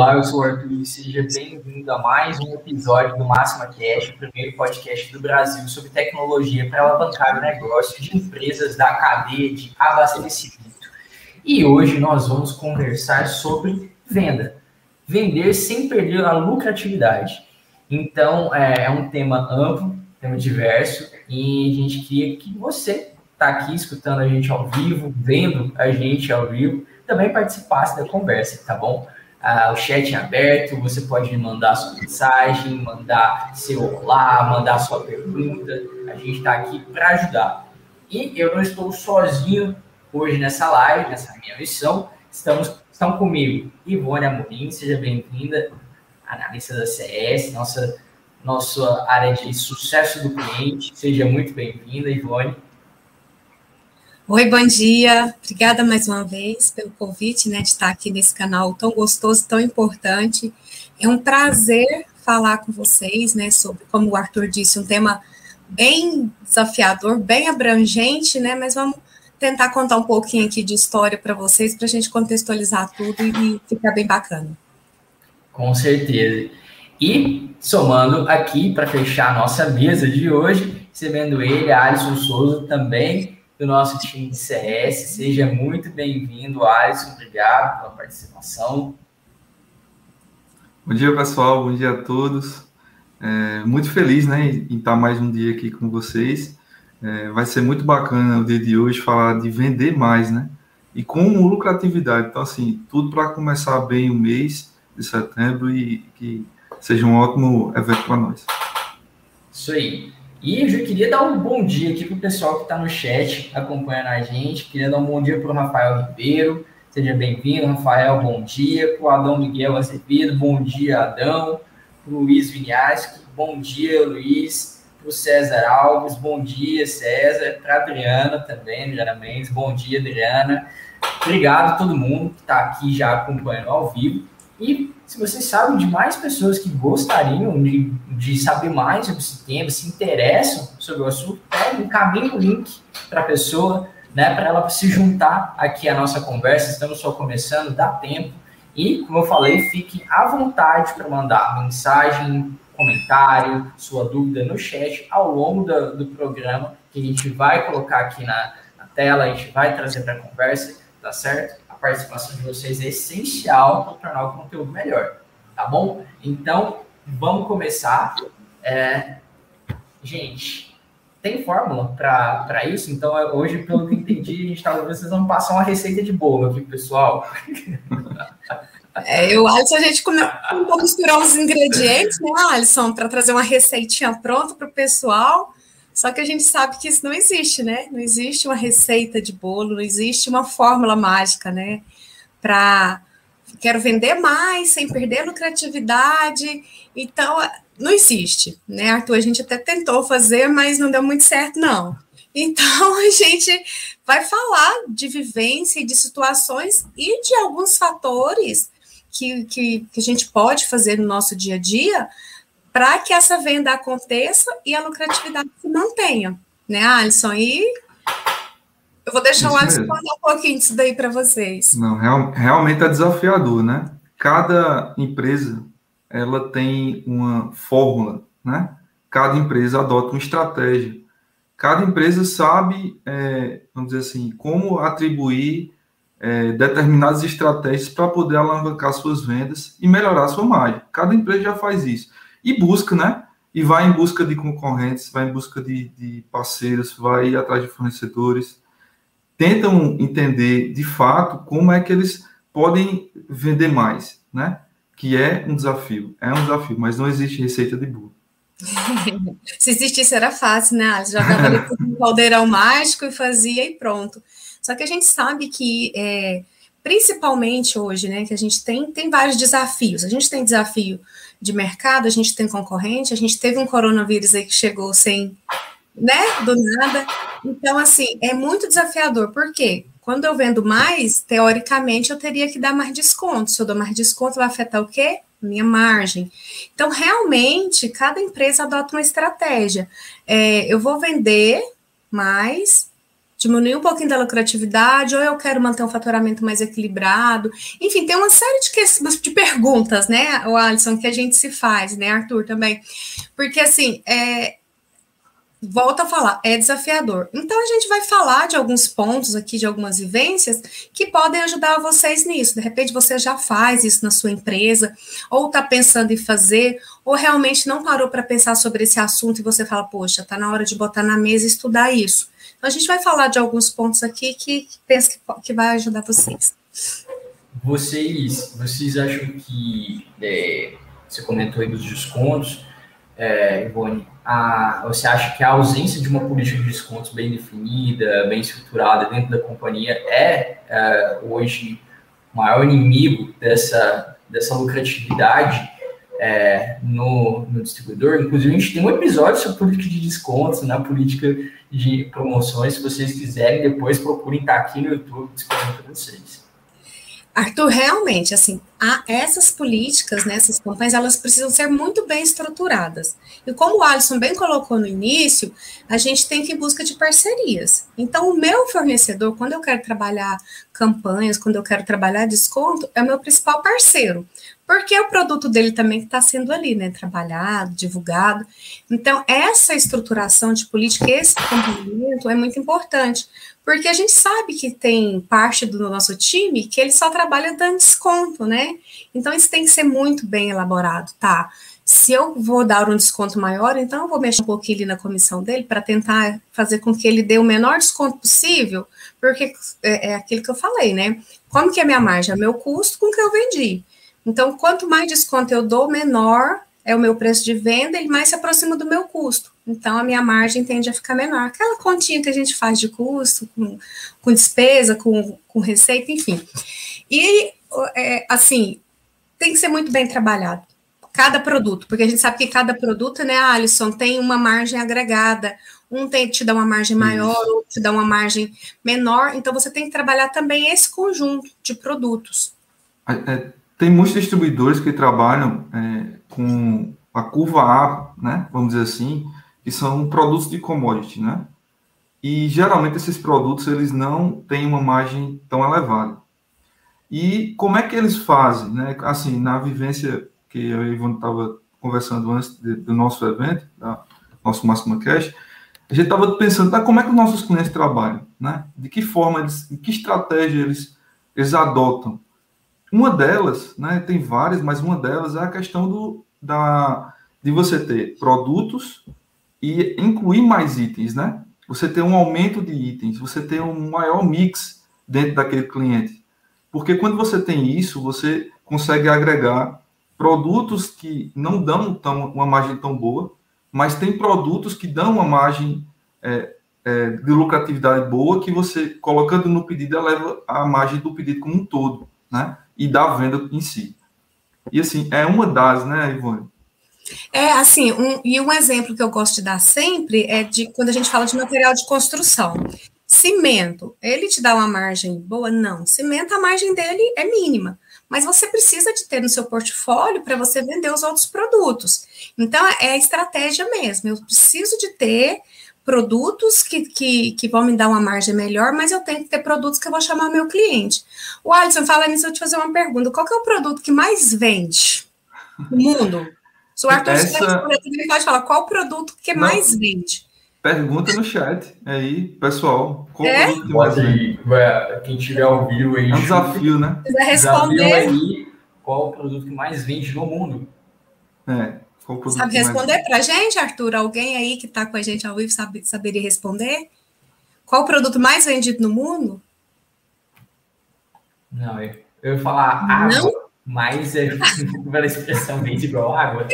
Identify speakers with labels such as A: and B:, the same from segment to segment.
A: Olá, eu sou o Arthur e seja bem-vindo a mais um episódio do Máxima Cash, o primeiro podcast do Brasil sobre tecnologia para alavancar o negócio de empresas da cadeia de abastecimento. E hoje nós vamos conversar sobre venda. Vender sem perder a lucratividade. Então, é, é um tema amplo, tema diverso, e a gente queria que você está aqui escutando a gente ao vivo, vendo a gente ao vivo, também participasse da conversa, tá bom? Ah, o chat é aberto, você pode mandar sua mensagem, mandar seu olá, mandar sua pergunta. A gente está aqui para ajudar. E eu não estou sozinho hoje nessa live, nessa minha missão. Estamos, estão comigo Ivone Amorim, seja bem-vinda, analista da CS, nossa, nossa área de sucesso do cliente. Seja muito bem-vinda, Ivone.
B: Oi, bom dia. Obrigada mais uma vez pelo convite, né, de estar aqui nesse canal tão gostoso, tão importante. É um prazer falar com vocês, né, sobre, como o Arthur disse, um tema bem desafiador, bem abrangente, né, mas vamos tentar contar um pouquinho aqui de história para vocês, para a gente contextualizar tudo e ficar bem bacana.
A: Com certeza. E somando aqui para fechar a nossa mesa de hoje, recebendo ele, Alisson Souza também, do nosso time de CS. Seja muito bem-vindo, Alisson. Obrigado pela participação.
C: Bom dia, pessoal. Bom dia a todos. É, muito feliz né, em estar mais um dia aqui com vocês. É, vai ser muito bacana o dia de hoje falar de vender mais, né? E com lucratividade. Então, assim, tudo para começar bem o mês de setembro e que seja um ótimo evento para nós.
A: Isso aí. E eu já queria dar um bom dia aqui para o pessoal que está no chat acompanhando a gente. Queria dar um bom dia para o Rafael Ribeiro. Seja bem-vindo, Rafael. Bom dia. Para o Adão Miguel Azevedo. Bom dia, Adão. Para o Luiz Vinhaski. Bom dia, Luiz. Para o César Alves. Bom dia, César. Para a Adriana também, Adriana Mendes. Bom dia, Adriana. Obrigado a todo mundo que está aqui já acompanhando ao vivo. E se vocês sabem de mais pessoas que gostariam de, de saber mais sobre esse tema, se interessam sobre o assunto, pegue, encaminhe o link para a pessoa, né, para ela se juntar aqui à nossa conversa. Estamos só começando, dá tempo. E, como eu falei, fique à vontade para mandar mensagem, comentário, sua dúvida no chat ao longo do, do programa, que a gente vai colocar aqui na, na tela, a gente vai trazer para a conversa, tá certo? Participação de vocês é essencial para tornar o conteúdo melhor, tá bom? Então, vamos começar. É, gente, tem fórmula para isso? Então, hoje, pelo que entendi, a gente tá, vocês vão passar uma receita de bolo aqui, pessoal.
B: É, eu acho que a gente começou a misturar os ingredientes, né, Alisson, para trazer uma receitinha pronta para o pessoal. Só que a gente sabe que isso não existe, né? Não existe uma receita de bolo, não existe uma fórmula mágica, né? Para quero vender mais sem perder lucratividade. Então, não existe, né, Arthur? A gente até tentou fazer, mas não deu muito certo, não. Então, a gente vai falar de vivência e de situações e de alguns fatores que, que, que a gente pode fazer no nosso dia a dia para que essa venda aconteça e a lucratividade se mantenha, né, Alisson? E eu vou deixar Isso o Alisson mesmo. contar um pouquinho disso daí para vocês.
C: Não, real, realmente é desafiador, né? Cada empresa ela tem uma fórmula, né? Cada empresa adota uma estratégia. Cada empresa sabe, é, vamos dizer assim, como atribuir é, determinadas estratégias para poder alavancar suas vendas e melhorar sua margem. Cada empresa já faz isso e busca, né? E vai em busca de concorrentes, vai em busca de, de parceiros, vai atrás de fornecedores, tentam entender de fato como é que eles podem vender mais, né? Que é um desafio, é um desafio, mas não existe receita de bolo.
B: Se existisse era fácil, né? Jogava ali um caldeirão mágico e fazia e pronto. Só que a gente sabe que, é, principalmente hoje, né, que a gente tem, tem vários desafios. A gente tem desafio de mercado, a gente tem concorrente, a gente teve um coronavírus aí que chegou sem, né, do nada. Então, assim, é muito desafiador, porque quando eu vendo mais, teoricamente, eu teria que dar mais desconto. Se eu dou mais desconto, vai afetar o quê? Minha margem. Então, realmente, cada empresa adota uma estratégia. É, eu vou vender mais, diminuir um pouquinho da lucratividade, ou eu quero manter um faturamento mais equilibrado. Enfim, tem uma série de, de perguntas, né, o Alisson, que a gente se faz, né, Arthur, também. Porque, assim, é, volta a falar, é desafiador. Então, a gente vai falar de alguns pontos aqui, de algumas vivências, que podem ajudar vocês nisso. De repente, você já faz isso na sua empresa, ou está pensando em fazer, ou realmente não parou para pensar sobre esse assunto e você fala, poxa, está na hora de botar na mesa e estudar isso. Então, a gente vai falar de alguns pontos aqui que, penso que, que vai ajudar vocês.
A: Vocês, vocês acham que, é, você comentou aí dos descontos, é, Ivone, a, você acha que a ausência de uma política de descontos bem definida, bem estruturada dentro da companhia é, é hoje o maior inimigo dessa, dessa lucratividade é, no, no, distribuidor? Inclusive, a gente tem um episódio sobre política de descontos, na política de promoções. Se vocês quiserem, depois procurem estar aqui no YouTube disponível para vocês.
B: Arthur, realmente, assim, essas políticas, né, essas campanhas, elas precisam ser muito bem estruturadas. E como o Alisson bem colocou no início, a gente tem que ir em busca de parcerias. Então, o meu fornecedor, quando eu quero trabalhar campanhas, quando eu quero trabalhar desconto, é o meu principal parceiro. Porque o produto dele também está sendo ali, né, trabalhado, divulgado. Então, essa estruturação de política, esse acompanhamento é muito importante, porque a gente sabe que tem parte do nosso time que ele só trabalha dando desconto, né? Então isso tem que ser muito bem elaborado, tá? Se eu vou dar um desconto maior, então eu vou mexer um pouquinho ali na comissão dele para tentar fazer com que ele dê o menor desconto possível, porque é, é aquilo que eu falei, né? Como que é a minha margem? É meu custo com o que eu vendi. Então, quanto mais desconto eu dou, menor é o meu preço de venda e mais se aproxima do meu custo. Então, a minha margem tende a ficar menor. Aquela continha que a gente faz de custo, com, com despesa, com, com receita, enfim. E, é, assim, tem que ser muito bem trabalhado. Cada produto, porque a gente sabe que cada produto, né, Alisson, tem uma margem agregada. Um tem, te dá uma margem maior, Isso. outro te dá uma margem menor. Então, você tem que trabalhar também esse conjunto de produtos.
C: É, é tem muitos distribuidores que trabalham é, com a curva A, né, vamos dizer assim, que são produtos de commodity, né? E geralmente esses produtos eles não têm uma margem tão elevada. E como é que eles fazem, né? Assim, na vivência que eu e Ivan estava conversando antes de, do nosso evento, da nosso Máximo Cash, a gente estava pensando, tá, como é que os nossos clientes trabalham, né? De que forma eles, de que estratégia eles, eles adotam. Uma delas, né? Tem várias, mas uma delas é a questão do, da, de você ter produtos e incluir mais itens, né? Você ter um aumento de itens, você ter um maior mix dentro daquele cliente. Porque quando você tem isso, você consegue agregar produtos que não dão tão, uma margem tão boa, mas tem produtos que dão uma margem é, é, de lucratividade boa que você, colocando no pedido, eleva a margem do pedido como um todo, né? E da venda em si. E assim, é uma das, né, Ivone?
B: É, assim, um, e um exemplo que eu gosto de dar sempre é de quando a gente fala de material de construção. Cimento, ele te dá uma margem boa? Não. Cimento, a margem dele é mínima. Mas você precisa de ter no seu portfólio para você vender os outros produtos. Então, é a estratégia mesmo. Eu preciso de ter produtos que, que, que vão me dar uma margem melhor, mas eu tenho que ter produtos que eu vou chamar meu cliente. O Alisson, fala nisso, eu te fazer uma pergunta. Qual é o produto que mais vende no mundo? Se o Arthur Essa... ele pode falar qual o produto que Não. mais vende.
C: Pergunta no chat aí, pessoal. Qual
A: é? produto mais vende? Quem tiver ouvido aí.
C: É um desafio, né?
B: Quiser responder.
A: Aí, qual o produto que mais vende no mundo?
C: É.
B: Sabe responder para a gente, Arthur? Alguém aí que está com a gente ao vivo sabe, saberia responder? Qual o produto mais vendido no mundo?
A: Não, eu, eu ia falar água. Não? Mas é pela expressão vende igual água.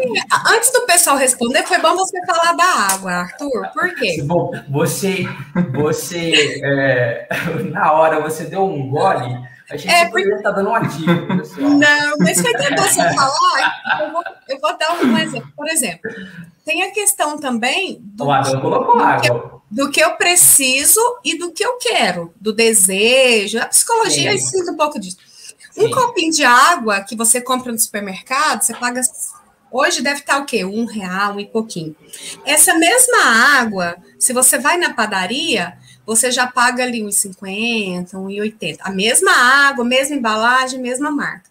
B: Antes do pessoal responder, foi bom você falar da água, Arthur. Por quê?
A: Bom, você, você é, na hora você deu um gole. A gente é, poderia estar tá dando uma dica, pessoal.
B: Não, mas foi que você falar. Eu vou, eu vou dar um exemplo. Por exemplo, tem a questão também
A: do, do,
B: que eu, do que eu preciso e do que eu quero, do desejo. A psicologia ensina um pouco disso. Um copinho de água que você compra no supermercado, você paga. Hoje deve estar o quê? Um real, um e pouquinho. Essa mesma água, se você vai na padaria, você já paga ali uns 50, 1,80. A mesma água, mesma embalagem, mesma marca.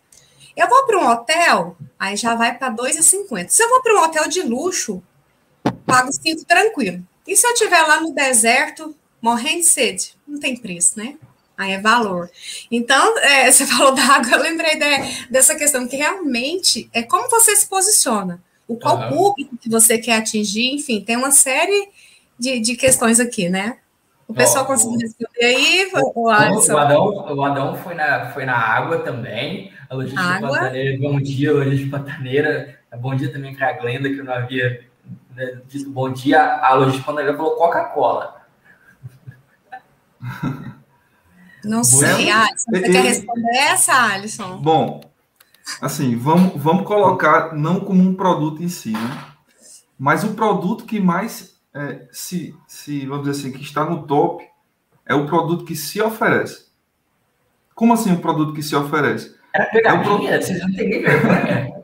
B: Eu vou para um hotel, aí já vai para 2,50. Se eu vou para um hotel de luxo, pago 5 tranquilo. E se eu estiver lá no deserto, morrendo de sede? Não tem preço, né? Aí é valor. Então, é, você falou da água, eu lembrei de, dessa questão, que realmente é como você se posiciona, o qual uhum. público que você quer atingir, enfim, tem uma série de, de questões aqui, né? O pessoal oh, conseguiu responder aí,
A: o, o, Adão, o Adão foi na, foi na água também. A logística água. pataneira, bom dia, logística pataneira. Bom dia também para a Glenda, que eu não havia né, dito bom dia. A logística pataneira falou Coca-Cola.
B: Não sei, Alisson. Você e, quer responder essa, Alisson?
C: Bom, assim, vamos, vamos colocar não como um produto em si, né? Mas o produto que mais é, se, se, vamos dizer assim, que está no top, é o produto que se oferece. Como assim o produto que se oferece?
A: Era pegadinha, é produto... vocês não têm vergonha.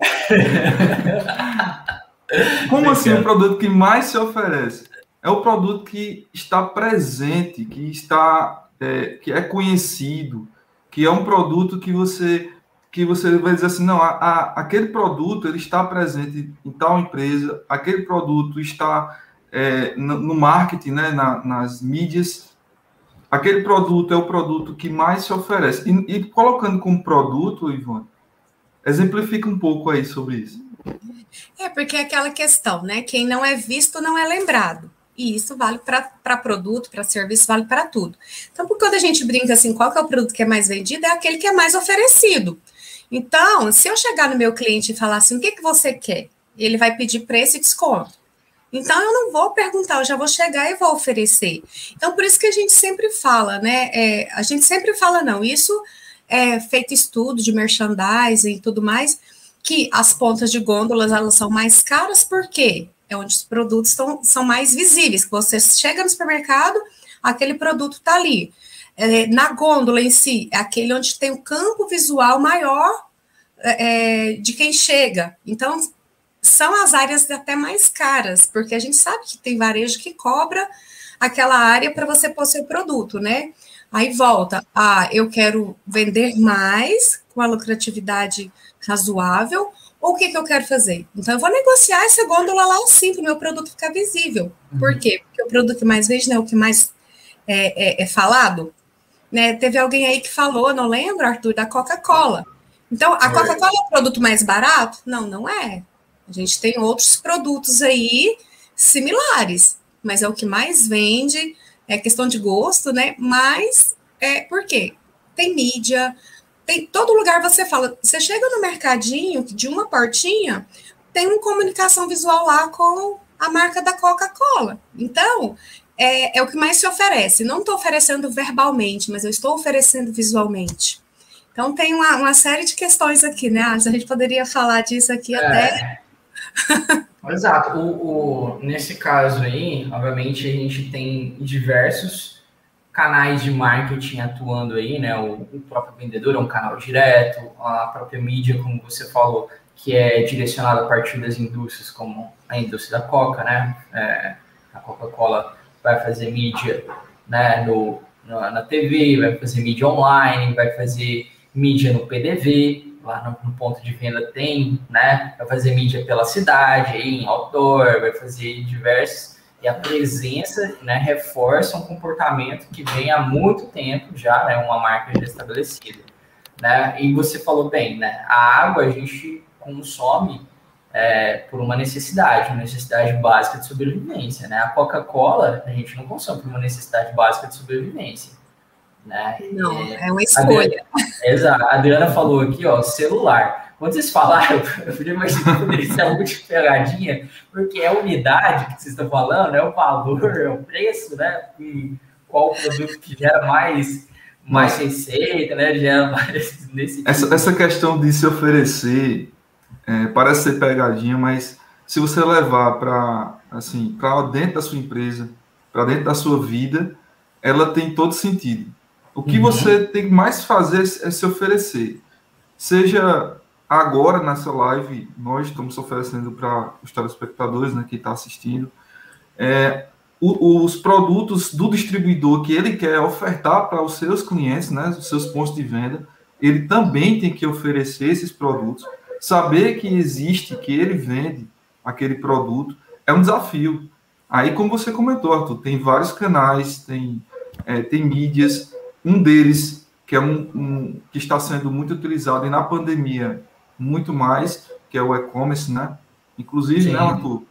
C: Como assim o produto que mais se oferece? É o produto que está presente, que está, é, que é conhecido, que é um produto que você que você vai dizer assim, não, a, a, aquele produto ele está presente em tal empresa, aquele produto está é, no, marketing, né, na, nas mídias, aquele produto é o produto que mais se oferece. E, e colocando como produto, Ivan, exemplifica um pouco aí sobre isso.
B: É, porque é aquela questão, né? Quem não é visto não é lembrado. E isso vale para produto, para serviço, vale para tudo. Então, quando a gente brinca assim, qual que é o produto que é mais vendido, é aquele que é mais oferecido. Então, se eu chegar no meu cliente e falar assim, o que, que você quer? Ele vai pedir preço e desconto. Então, eu não vou perguntar, eu já vou chegar e vou oferecer. Então, por isso que a gente sempre fala, né? É, a gente sempre fala, não, isso é feito estudo de merchandising e tudo mais, que as pontas de gôndolas, elas são mais caras, por quê? É onde os produtos tão, são mais visíveis. Você chega no supermercado, aquele produto está ali. É, na gôndola em si, é aquele onde tem o campo visual maior é, de quem chega. Então, são as áreas até mais caras, porque a gente sabe que tem varejo que cobra aquela área para você pôr seu produto, né? Aí volta a eu quero vender mais com a lucratividade razoável, ou o que, que eu quero fazer? Então, eu vou negociar essa gôndola lá sim, para o meu produto ficar visível. Uhum. Por quê? Porque o produto que mais vende, né, o que mais é, é, é falado. Né? Teve alguém aí que falou, não lembro, Arthur, da Coca-Cola. Então, a Coca-Cola é o produto mais barato? Não, não é. A gente tem outros produtos aí similares, mas é o que mais vende, é questão de gosto, né? Mas é por quê? Tem mídia, tem todo lugar você fala, você chega no mercadinho de uma portinha, tem uma comunicação visual lá com a marca da Coca-Cola. Então, é, é, o que mais se oferece. Não estou oferecendo verbalmente, mas eu estou oferecendo visualmente. Então, tem uma, uma série de questões aqui, né? A gente poderia falar disso aqui é. até
A: Exato. O, o, nesse caso aí, obviamente, a gente tem diversos canais de marketing atuando aí, né? O, o, próprio vendedor é um canal direto, a própria mídia, como você falou, que é direcionada a partir das indústrias, como a indústria da Coca, né? É, a Coca-Cola vai fazer mídia né, no, na TV, vai fazer mídia online, vai fazer mídia no PDV, lá no, no, ponto de venda tem, né? Vai fazer mídia pela cidade, em outdoor, vai fazer diversos. E a presença né, reforça um comportamento que vem há muito tempo já, né? Uma marca já estabelecida. Né? E você falou bem, né? A água a gente consome é, por uma necessidade, uma necessidade básica de sobrevivência, né? A Coca-Cola a gente não consome por uma necessidade básica de sobrevivência. Né?
B: Não, é, é uma escolha.
A: exato. A Adriana falou aqui, ó, celular. Quando vocês falaram, eu podia imaginar que poderia ser de pegadinha, porque é a unidade que vocês estão falando, é o valor, é o preço, né? E qual o produto que gera mais, mais receita, né? Gera mais
C: nesse tipo. essa, essa questão de se oferecer é, parece ser pegadinha, mas se você levar para assim, para dentro da sua empresa, para dentro da sua vida, ela tem todo sentido. O que uhum. você tem mais fazer é se oferecer. Seja agora nessa live, nós estamos oferecendo para os telespectadores né, que estão tá assistindo, é, o, os produtos do distribuidor que ele quer ofertar para os seus clientes, né, os seus pontos de venda, ele também tem que oferecer esses produtos, saber que existe, que ele vende aquele produto, é um desafio. Aí, como você comentou, Arthur, tem vários canais, tem, é, tem mídias, um deles que é um, um, que está sendo muito utilizado e na pandemia muito mais, que é o e-commerce, né? Inclusive, né, Sim. né, Arthur,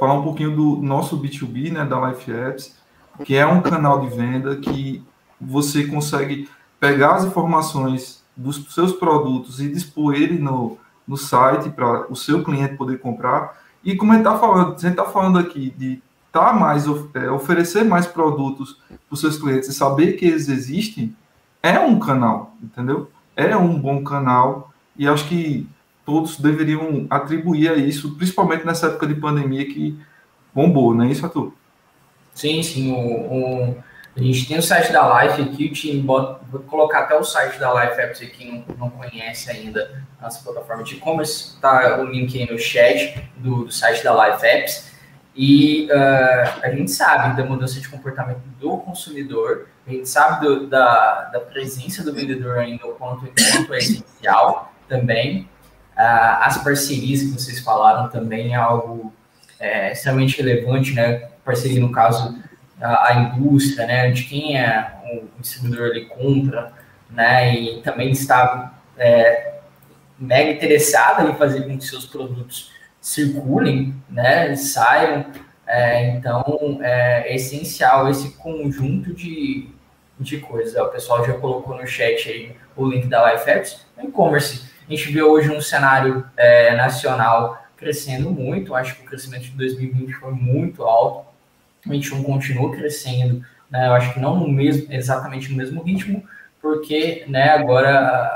C: falar um pouquinho do nosso B2B, né, da Life Apps, que é um canal de venda que você consegue pegar as informações dos seus produtos e dispor ele no, no site para o seu cliente poder comprar. E como a gente está falando, a gente está falando aqui de tá mais é, oferecer mais produtos para os seus clientes e saber que eles existem, é um canal, entendeu? É um bom canal e acho que todos deveriam atribuir a isso, principalmente nessa época de pandemia que bombou, não é isso, Arthur?
A: Sim, sim. O, o, a gente tem o site da Life aqui, o time bota, vou colocar até o site da Life Apps aqui, não, não conhece ainda nossa plataforma de e-commerce, tá o link aí no chat do, do site da Life Apps. E uh, a gente sabe da mudança de comportamento do consumidor, a gente sabe do, da, da presença do vendedor ainda, o quanto, quanto é essencial também. Uh, as parcerias que vocês falaram também é algo é, extremamente relevante, né? Parceria, no caso, a, a, indústria, né? De quem é o distribuidor ele compra, né? E também está é, mega interessado em fazer com que seus produtos circulem, né? Saiam. É, então, é essencial esse conjunto de, de coisas. O pessoal já colocou no chat aí o link da Life Apps, e-commerce a gente vê hoje um cenário é, nacional crescendo muito. Acho que o crescimento de 2020 foi muito alto. O 2021 continua crescendo. Né? Eu acho que não no mesmo, exatamente no mesmo ritmo, porque né, agora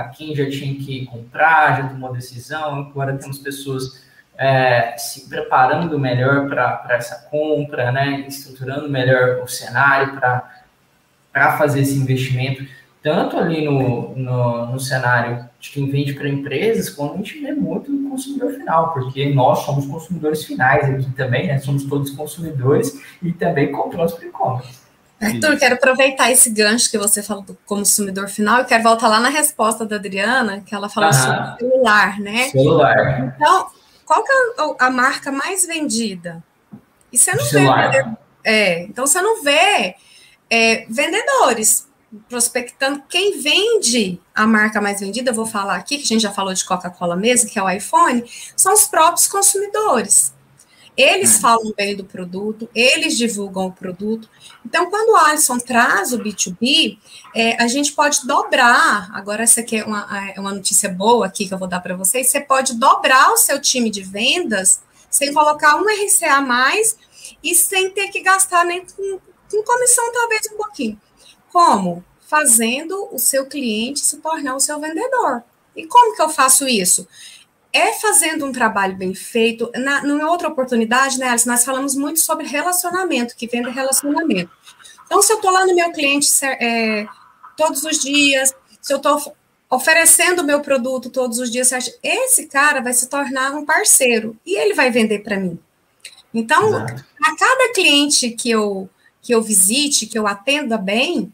A: a, quem já tinha que comprar, já tomou decisão, agora temos pessoas é, se preparando melhor para essa compra, né, estruturando melhor o cenário para fazer esse investimento tanto ali no, no, no cenário de quem vende para empresas, quanto a gente vê muito no consumidor final, porque nós somos consumidores finais aqui também, né? Somos todos consumidores e também compramos para e-commerce.
B: Arthur, quero aproveitar esse gancho que você falou do consumidor final e quero voltar lá na resposta da Adriana, que ela falou sobre celular, né?
A: Celular.
B: Então, qual que é a marca mais vendida? E você não celular. vê. É, então você não vê é, vendedores prospectando quem vende a marca mais vendida, eu vou falar aqui, que a gente já falou de Coca-Cola mesmo, que é o iPhone, são os próprios consumidores. Eles é. falam bem do produto, eles divulgam o produto. Então, quando o Alisson traz o B2B, é, a gente pode dobrar. Agora, essa aqui é uma, é uma notícia boa aqui que eu vou dar para vocês. Você pode dobrar o seu time de vendas sem colocar um RCA a mais e sem ter que gastar nem com, com comissão, talvez um pouquinho. Como? Fazendo o seu cliente se tornar o seu vendedor. E como que eu faço isso? É fazendo um trabalho bem feito. Na, numa outra oportunidade, né, Alice, nós falamos muito sobre relacionamento, que vende relacionamento. Então, se eu estou lá no meu cliente é, todos os dias, se eu estou oferecendo o meu produto todos os dias, esse cara vai se tornar um parceiro e ele vai vender para mim. Então, Exato. a cada cliente que eu, que eu visite, que eu atenda bem,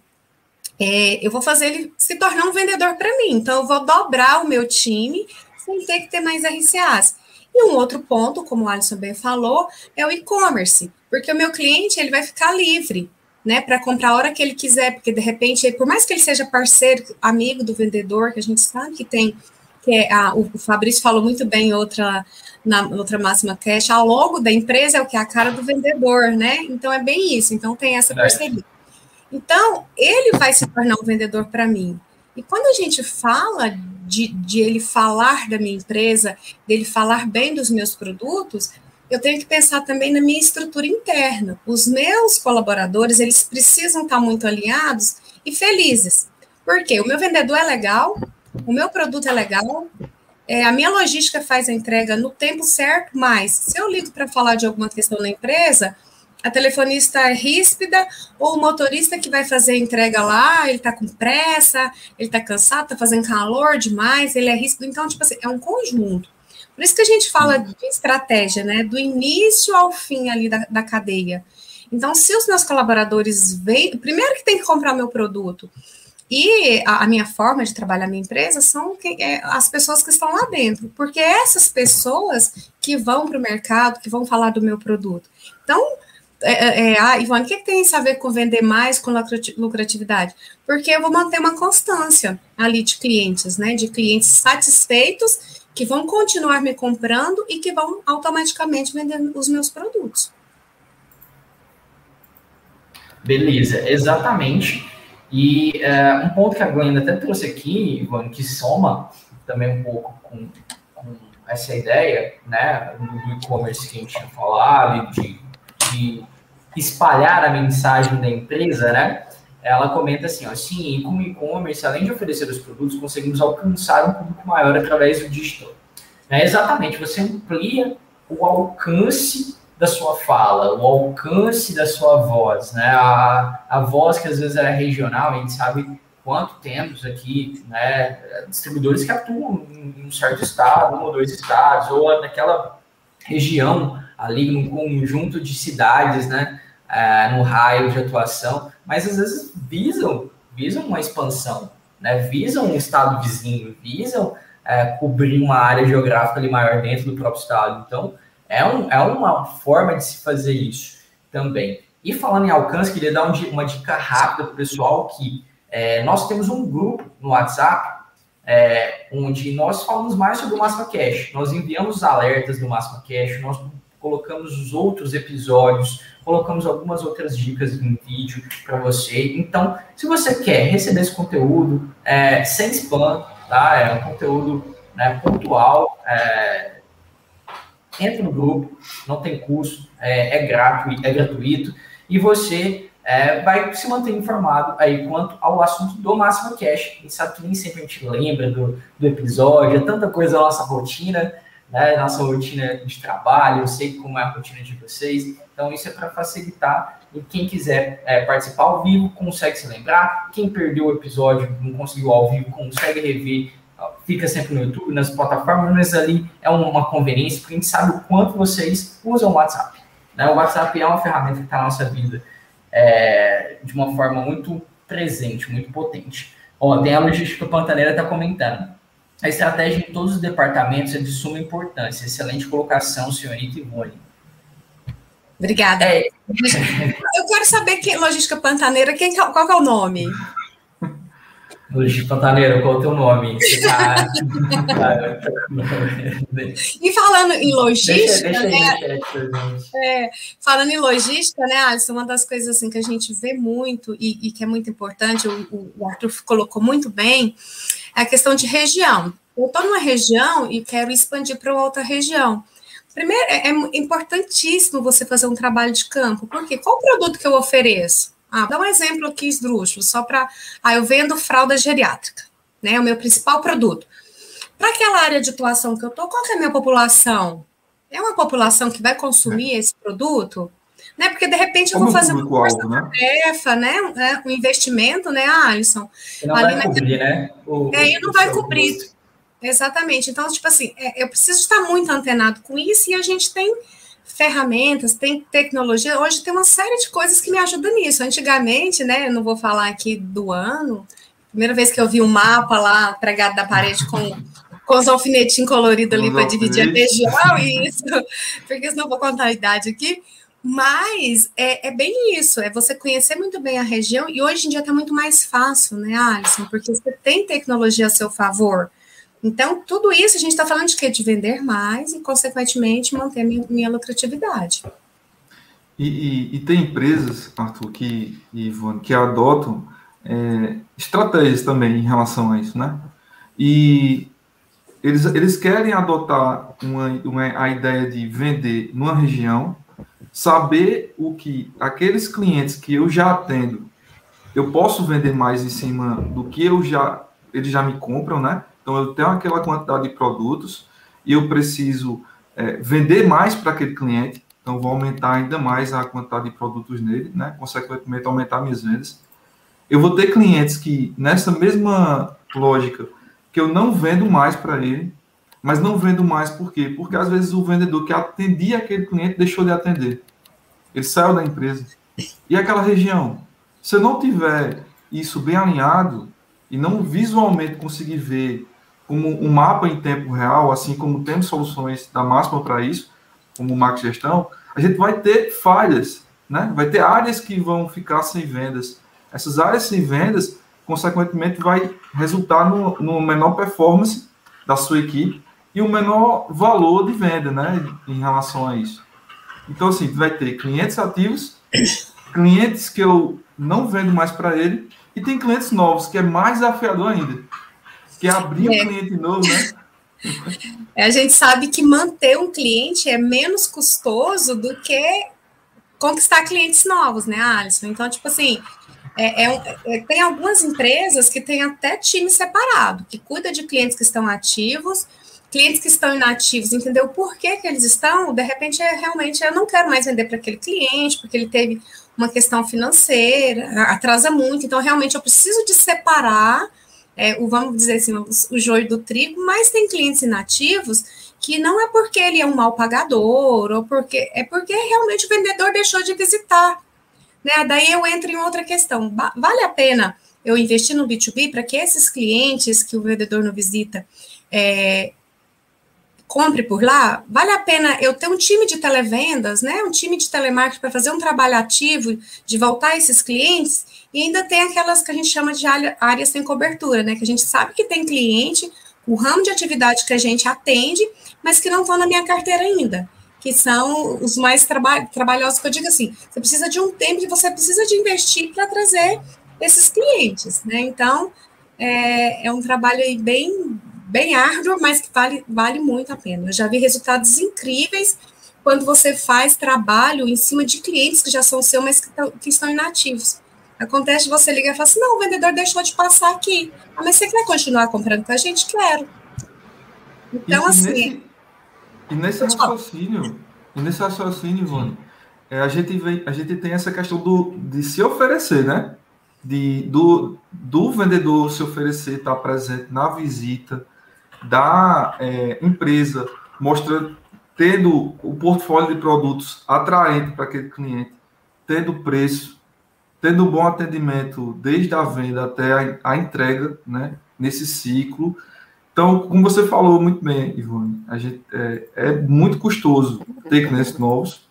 B: é, eu vou fazer ele se tornar um vendedor para mim. Então, eu vou dobrar o meu time sem ter que ter mais RCAs. E um outro ponto, como o Alisson bem falou, é o e-commerce, porque o meu cliente ele vai ficar livre, né, para comprar a hora que ele quiser, porque de repente, por mais que ele seja parceiro, amigo do vendedor, que a gente sabe que tem, que é a, o Fabrício falou muito bem outra na outra máxima cash, a logo da empresa é o que é a cara do vendedor, né? Então é bem isso. Então tem essa parceria. Então, ele vai se tornar um vendedor para mim. E quando a gente fala de, de ele falar da minha empresa, dele falar bem dos meus produtos, eu tenho que pensar também na minha estrutura interna. Os meus colaboradores, eles precisam estar muito alinhados e felizes. Porque o meu vendedor é legal, o meu produto é legal, é, a minha logística faz a entrega no tempo certo, mas se eu ligo para falar de alguma questão na empresa, a telefonista é ríspida, ou o motorista que vai fazer a entrega lá, ele está com pressa, ele está cansado, está fazendo calor demais, ele é ríspido. Então, tipo assim, é um conjunto. Por isso que a gente fala de estratégia, né? Do início ao fim ali da, da cadeia. Então, se os meus colaboradores veem, primeiro que tem que comprar meu produto, e a, minha forma de trabalhar minha empresa são é, as pessoas que estão lá dentro, porque é essas pessoas que vão para o mercado, que vão falar do meu produto. Então, é, é, é ah, Ivone, o que, que, tem a ver com vender mais com lucratividade? Porque eu vou manter uma constância ali de clientes, né? De clientes satisfeitos que vão continuar me comprando e que vão automaticamente vender os meus produtos.
A: Beleza, exatamente. E é, um ponto que a Glenda até trouxe aqui, Ivone, que soma também um pouco com, com essa ideia, né, do e-commerce que a gente tinha falado, de, de espalhar a mensagem da empresa, né? Ela comenta assim, ó, sim, com e-commerce, além de oferecer os produtos, conseguimos alcançar um público maior através do digital. É, exatamente, você amplia o alcance da sua fala, o alcance da sua voz, né? A, a voz que às vezes é regional, a gente sabe quanto temos aqui, né? Distribuidores que atuam em um certo estado, um ou dois estados, ou naquela região ali, num conjunto de cidades, né? É, no raio de atuação, mas às vezes visam, visam uma expansão, né? Visam um estado vizinho, visam é, cobrir uma área geográfica ali maior dentro do próprio estado. Então, é, um, é uma forma de se fazer isso também. E falando em alcance, queria dar um, uma dica rápida para o pessoal que é, nós temos um grupo no WhatsApp é, onde nós falamos mais sobre o Máxima Cash. Nós enviamos os alertas do Máxima Cash, nós colocamos os outros episódios, colocamos algumas outras dicas em vídeo para você. Então, se você quer receber esse conteúdo é, sem spam, tá? É um conteúdo né, pontual, é, entra no grupo, não tem custo, é, é, gratuito, é gratuito, e você é, vai se manter informado aí quanto ao assunto do Máximo Cash. A gente sabe que nem sempre a gente lembra do, do episódio, é tanta coisa da nossa rotina, né, nossa rotina de trabalho, eu sei como é a rotina de vocês, então isso é para facilitar e quem quiser é, participar ao vivo consegue se lembrar, quem perdeu o episódio, não conseguiu ao vivo, consegue rever fica sempre no YouTube, nas plataformas, mas ali é uma conveniência, porque a gente sabe o quanto vocês usam o WhatsApp. Né? O WhatsApp é uma ferramenta que está na nossa vida é, de uma forma muito presente, muito potente. Ó, tem a logística pantaneira está comentando. A estratégia em todos os departamentos é de suma importância. Excelente colocação, senhorita Ivone.
B: Obrigada. É. Eu quero saber que logística pantaneira, quem, qual é o nome?
A: Luiz Pantaneiro, qual é o teu nome?
B: E falando em logística, deixa, deixa né? É, falando em logística, né, Alisson, uma das coisas assim que a gente vê muito e, e que é muito importante, o, o, Arthur colocou muito bem, é a questão de região. Eu estou numa região e quero expandir para outra região. Primeiro, é, é importantíssimo você fazer um trabalho de campo, porque qual produto que eu ofereço? Ah, dá um exemplo aqui esdrúxulo, só para. Ah, eu vendo fralda geriátrica, né? É o meu principal produto. Para aquela área de atuação que eu estou, qual que é a minha população? É uma população que vai consumir é. esse produto? Né? Porque de repente eu Como vou fazer uma força-tarefa, né? né? Um investimento, né, Alisson?
A: não vai cobrir, né?
B: O, é, e não vai cobrir. Exatamente. Então, tipo assim, é, eu preciso estar muito antenado com isso e a gente tem ferramentas, tem tecnologia. Hoje tem uma série de coisas que me ajudam nisso. Antigamente, né, eu não vou falar aqui do ano, primeira vez que eu vi um mapa lá pregado da parede com, com os alfinetinhos coloridos ali para dividir a região, isso, porque senão eu vou contar a idade aqui. Mas é, é, bem isso, é você conhecer muito bem a região, e hoje em dia está muito mais fácil, né, Alisson? Porque você tem tecnologia a seu favor. Então, tudo isso a gente está falando de quê? De vender mais e, consequentemente, manter minha, minha lucratividade.
C: E, e, e, tem empresas, Arthur, que, Ivone, que adotam é, estratégias também em relação a isso, né? E eles, eles querem adotar uma, uma, a ideia de vender numa região, saber o que aqueles clientes que eu já atendo, eu posso vender mais em cima do que eu já eles já me compram, né? Então, eu tenho aquela quantidade de produtos e eu preciso é, vender mais para aquele cliente. Então, vou aumentar ainda mais a quantidade de produtos nele, né? Consequentemente, aumentar minhas vendas. Eu vou ter clientes que, nessa mesma lógica, que eu não vendo mais para ele, mas não vendo mais por quê? Porque às vezes o vendedor que atendia aquele cliente deixou de atender. Ele saiu da empresa. E aquela região, se eu não tiver isso bem alinhado e não visualmente conseguir ver como um mapa em tempo real, assim como temos soluções da máxima para isso, como Max Gestão, a gente vai ter falhas, né? Vai ter áreas que vão ficar sem vendas. Essas áreas sem vendas, consequentemente, vai resultar no, no menor performance da sua equipe e o menor valor de venda, né? Em relação a isso. Então, assim, vai ter clientes ativos, clientes que eu não vendo mais para ele, e tem clientes novos, que é mais desafiador ainda. Que é abrir é. um cliente novo, né?
B: É, a gente sabe que manter um cliente é menos custoso do que conquistar clientes novos, né, Alisson? Então, tipo assim, é, é, é, tem algumas empresas que têm até time separado, que cuida de clientes que estão ativos, clientes que estão inativos, entendeu por que, eles estão? De repente, é, realmente, eu não quero mais vender para aquele cliente, porque ele teve uma questão financeira, atrasa muito, então realmente eu preciso de separar é, o, vamos dizer assim, o joio do trigo, mas tem clientes inativos que não é porque ele é um mal pagador, ou porque é porque realmente o vendedor deixou de visitar. Né? Daí eu entro em outra questão. Vale a pena eu investir no B2B para que esses clientes que o vendedor não visita é, compre por lá, vale a pena eu ter um time de televendas, né, um time de telemarketing para fazer um trabalho ativo de voltar esses clientes e ainda tem aquelas que a gente chama de áreas sem cobertura, né, que a gente sabe que tem cliente, o ramo de atividade que a gente atende, mas que não estão na minha carteira ainda, que são os mais traba trabalhosos, que eu digo assim, você precisa de um tempo que você precisa de investir para trazer esses clientes, né, então é, é um trabalho aí bem bem árdua, mas que vale, vale muito a pena. Eu já vi resultados incríveis quando você faz trabalho em cima de clientes que já são seus, mas que, que estão inativos. Acontece você liga e fala assim: não, o vendedor deixou de passar aqui. Ah, mas você quer continuar comprando com a gente? Quero. Então, e, assim.
C: Nesse, e nesse raciocínio, e nesse raciocínio, Ivone, é, a, gente vem, a gente tem essa questão do, de se oferecer, né? De, do, do vendedor se oferecer, estar presente na visita, da é, empresa, mostrando, tendo o portfólio de produtos atraente para aquele cliente, tendo preço, tendo bom atendimento desde a venda até a, a entrega, né, nesse ciclo. Então, como você falou muito bem, Ivone, a gente, é, é muito custoso ter clientes novos,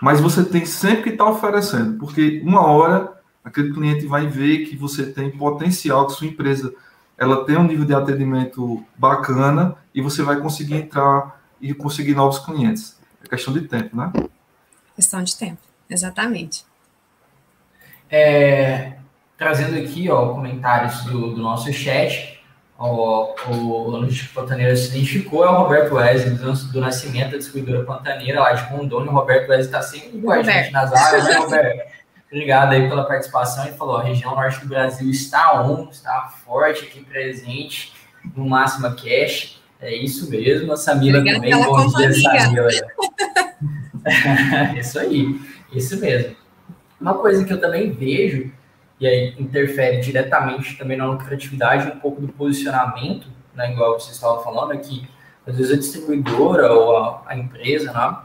C: mas você tem sempre que estar tá oferecendo, porque uma hora aquele cliente vai ver que você tem potencial, que sua empresa ela tem um nível de atendimento bacana e você vai conseguir entrar e conseguir novos clientes. É questão de tempo, né?
B: Questão de tempo, exatamente.
A: É, trazendo aqui ó, comentários do, do nosso chat, o, o Logístico Pantaneira se identificou, é o Roberto Wesley, do, do Nascimento da Distribuidora Pantaneira, lá de Rondônia. O Roberto Wesley está sempre com a gente nas áreas, né, Roberto? Obrigado aí pela participação. Ele falou: a região norte do Brasil está on, está forte aqui presente no Máxima Cash. É isso mesmo. A Samila Obrigada também. Bom companhia. dia, Samila. isso aí, isso mesmo. Uma coisa que eu também vejo, e aí interfere diretamente também na lucratividade, um pouco do posicionamento, né, igual vocês estavam falando, é que às vezes a distribuidora ou a, a empresa, né,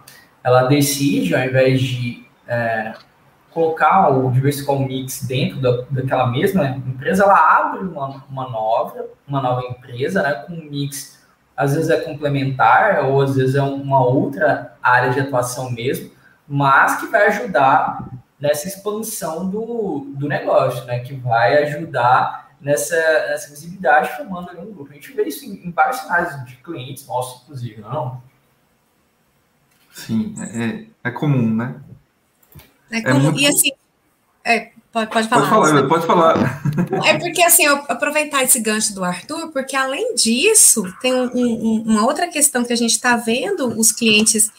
A: ela decide, ao invés de é, colocar o diversical mix dentro da, daquela mesma empresa, ela abre uma, uma nova, uma nova empresa, né, com um mix, às vezes é complementar, ou às vezes é uma outra área de atuação mesmo, mas que vai ajudar nessa expansão do, do negócio, né, que vai ajudar nessa, nessa visibilidade formando ali um grupo. A gente vê isso em, em vários cenários de clientes nossos, inclusive, não?
C: Sim, é, é comum, né?
B: É, é como, é muito... E assim, é, pode, pode falar.
C: Pode falar, pode falar.
B: É porque assim, eu aproveitar esse gancho do Arthur, porque além disso, tem um, um, uma outra questão que a gente está vendo os clientes,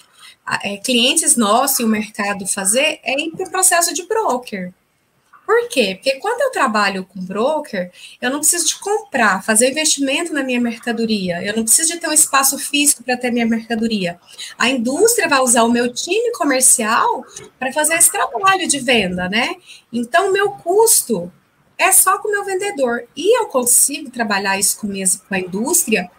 B: é, clientes nossos e o mercado fazer é ir para o processo de broker. Por quê? Porque quando eu trabalho com broker, eu não preciso de comprar, fazer investimento na minha mercadoria, eu não preciso de ter um espaço físico para ter minha mercadoria. A indústria vai usar o meu time comercial para fazer esse trabalho de venda, né? Então, o meu custo é só com o meu vendedor. E eu consigo trabalhar isso com, com a indústria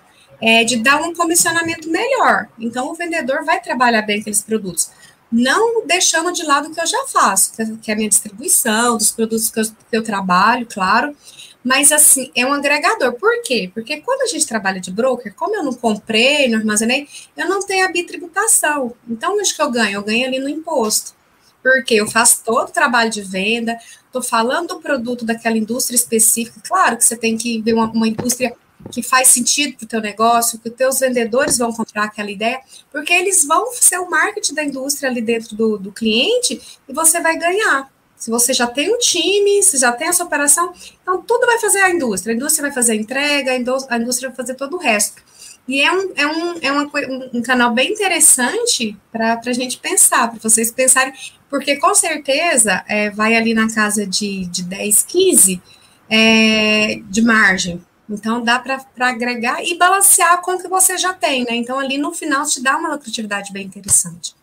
B: é, de dar um comissionamento melhor. Então, o vendedor vai trabalhar bem aqueles produtos. Não deixando de lado o que eu já faço, que é a minha distribuição, dos produtos que eu, que eu trabalho, claro. Mas, assim, é um agregador. Por quê? Porque quando a gente trabalha de broker, como eu não comprei, não armazenei, eu não tenho a bitributação. Então, onde que eu ganho? Eu ganho ali no imposto. Porque eu faço todo o trabalho de venda, estou falando do produto daquela indústria específica. Claro que você tem que ver uma, uma indústria que faz sentido para o teu negócio, que os teus vendedores vão comprar aquela ideia, porque eles vão ser o marketing da indústria ali dentro do, do cliente e você vai ganhar. Se você já tem um time, se já tem essa operação, então tudo vai fazer a indústria. A indústria vai fazer a entrega, a indústria vai fazer todo o resto. E é um, é um, é uma, um, canal bem interessante para a gente pensar, para vocês pensarem, porque com certeza é, vai ali na casa de, de 10, 15 é, de margem então, dá para agregar e balancear com o que você já tem, né? Então, ali no final, te dá uma lucratividade bem interessante.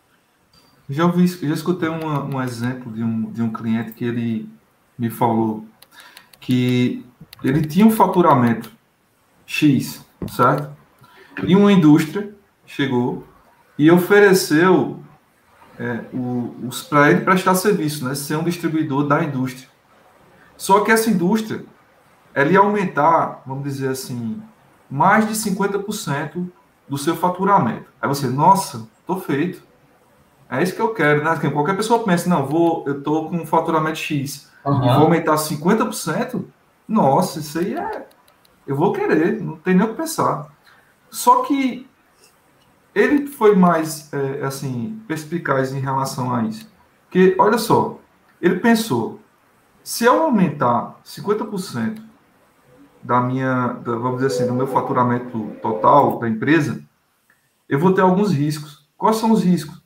C: Já ouvi, já escutei uma, um exemplo de um, de um cliente que ele me falou que ele tinha um faturamento X, certo? E uma indústria chegou e ofereceu é, para ele prestar serviço, né? Ser um distribuidor da indústria. Só que essa indústria ela ia aumentar, vamos dizer assim, mais de 50% do seu faturamento. Aí você, nossa, tô feito. É isso que eu quero, né? Qualquer pessoa pensa, não, vou, eu tô com um faturamento X uhum. e vou aumentar 50%, nossa, isso aí é. Eu vou querer, não tem nem o que pensar. Só que ele foi mais, é, assim, perspicaz em relação a isso. Porque, olha só, ele pensou, se eu aumentar 50% da minha, da, vamos dizer assim, do meu faturamento total da empresa, eu vou ter alguns riscos. Quais são os riscos?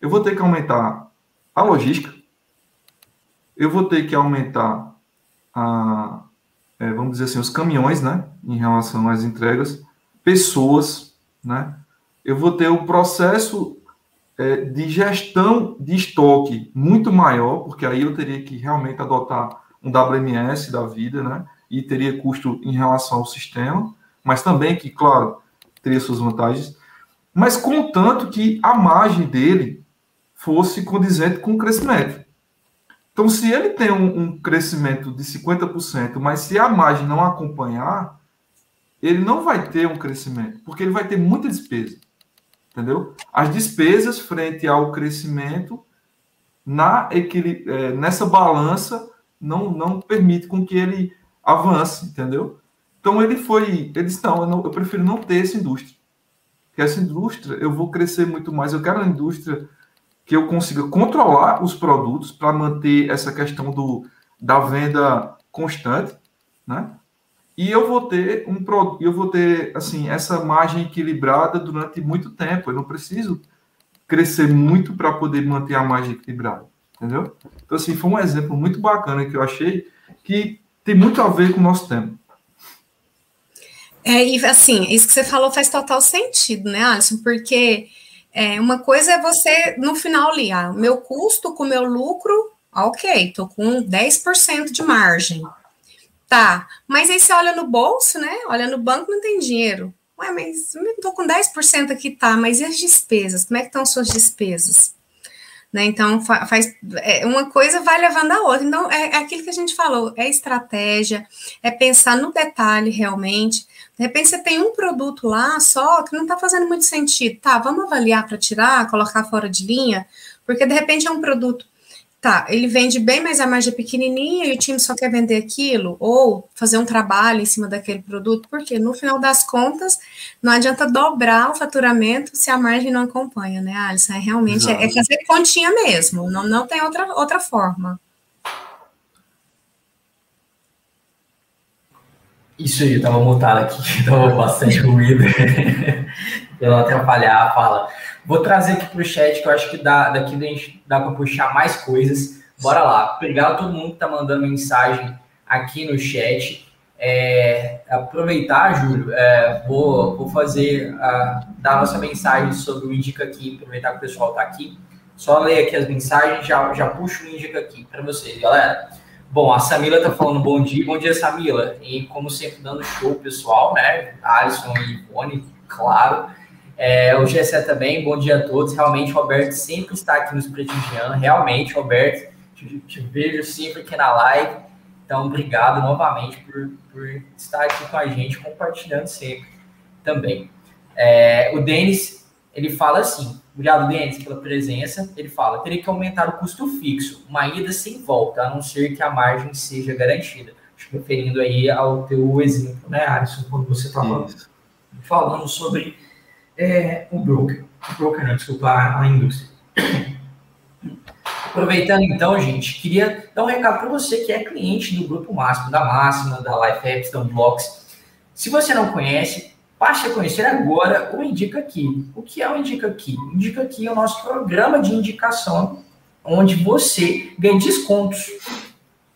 C: Eu vou ter que aumentar a logística, eu vou ter que aumentar a, é, vamos dizer assim, os caminhões, né, em relação às entregas, pessoas, né, eu vou ter o processo é, de gestão de estoque muito maior, porque aí eu teria que realmente adotar um WMS da vida, né, e teria custo em relação ao sistema, mas também que, claro, teria suas vantagens, mas contanto que a margem dele fosse condizente com o crescimento. Então, se ele tem um, um crescimento de 50%, mas se a margem não acompanhar, ele não vai ter um crescimento, porque ele vai ter muita despesa. Entendeu? As despesas frente ao crescimento na é, nessa balança não, não permite com que ele avance, entendeu? Então ele foi, ele disse, não eu, não, eu prefiro não ter essa indústria. Porque essa indústria, eu vou crescer muito mais, eu quero uma indústria que eu consiga controlar os produtos para manter essa questão do, da venda constante, né? E eu vou ter um eu vou ter assim essa margem equilibrada durante muito tempo. Eu não preciso crescer muito para poder manter a margem equilibrada, entendeu? Então assim foi um exemplo muito bacana que eu achei que tem muito a ver com o nosso tema.
B: É, e assim, isso que você falou faz total sentido, né, Alisson? Porque é, uma coisa é você, no final, ali, ah, meu custo com meu lucro, ah, ok, tô com 10% de margem. Tá, mas aí você olha no bolso, né? Olha no banco, não tem dinheiro. Ué, mas eu tô com 10% aqui, tá, mas e as despesas? Como é que estão suas despesas? Né? Então, faz é, uma coisa vai levando a outra. Então, é, é, aquilo que a gente falou: é estratégia, é pensar no detalhe realmente. De repente, você tem um produto lá só que não está fazendo muito sentido. Tá, vamos avaliar para tirar, colocar fora de linha, porque de repente é um produto Tá, ele vende bem, mas a margem é pequenininha e o time só quer vender aquilo, ou fazer um trabalho em cima daquele produto, porque no final das contas, não adianta dobrar o faturamento se a margem não acompanha, né, Alisson? É realmente é, é fazer continha mesmo, não, não tem outra, outra forma.
A: Isso aí, eu estava mutado aqui, estava bastante ruído, para não atrapalhar a fala. Vou trazer aqui para o chat, que eu acho que dá, daqui dá para puxar mais coisas. Bora lá. Obrigado a todo mundo que está mandando mensagem aqui no chat. É, aproveitar, Júlio, é, vou, vou fazer, a, dar a nossa mensagem sobre o Indica aqui, aproveitar que o pessoal está aqui. Só ler aqui as mensagens, já, já puxo o Indica aqui para vocês, galera. Bom, a Samila está falando bom dia. Bom dia, Samila. E como sempre, dando show pessoal, né? Alisson e Ivone, claro. É, o Gessé também, bom dia a todos. Realmente, o Roberto sempre está aqui nos prestigiando. Realmente, Roberto, te, te vejo sempre aqui na live. Então, obrigado novamente por, por estar aqui com a gente, compartilhando sempre também. É, o Denis, ele fala assim, obrigado, Denis, pela presença. Ele fala, teria que aumentar o custo fixo, uma ida sem volta, a não ser que a margem seja garantida. Referindo aí ao teu exemplo, né, Alisson, quando você estava falando sobre é, o broker. O broker, não, desculpa, a, indústria. Aproveitando então, gente, queria dar um recado para você que é cliente do Grupo Máximo, da Máxima, da Life Apps, da Unblocks. Se você não conhece, passe a conhecer agora o Indica Aqui. O que é o Indica Aqui? O Indica Aqui é o nosso programa de indicação, onde você ganha descontos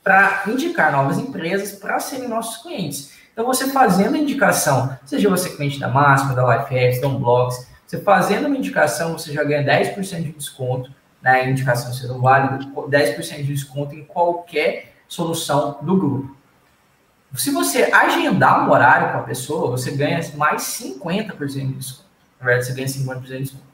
A: para indicar novas empresas para serem nossos clientes. Então, você fazendo a indicação, seja você cliente da Máxima, da Life Apps, da Unblocks, você fazendo uma indicação, você já ganha 10% de desconto né, indicação sendo válida, 10% de desconto em qualquer solução do grupo. Se você agendar um horário com a pessoa, você ganha mais 50% de desconto. Na verdade, você ganha 50% de desconto.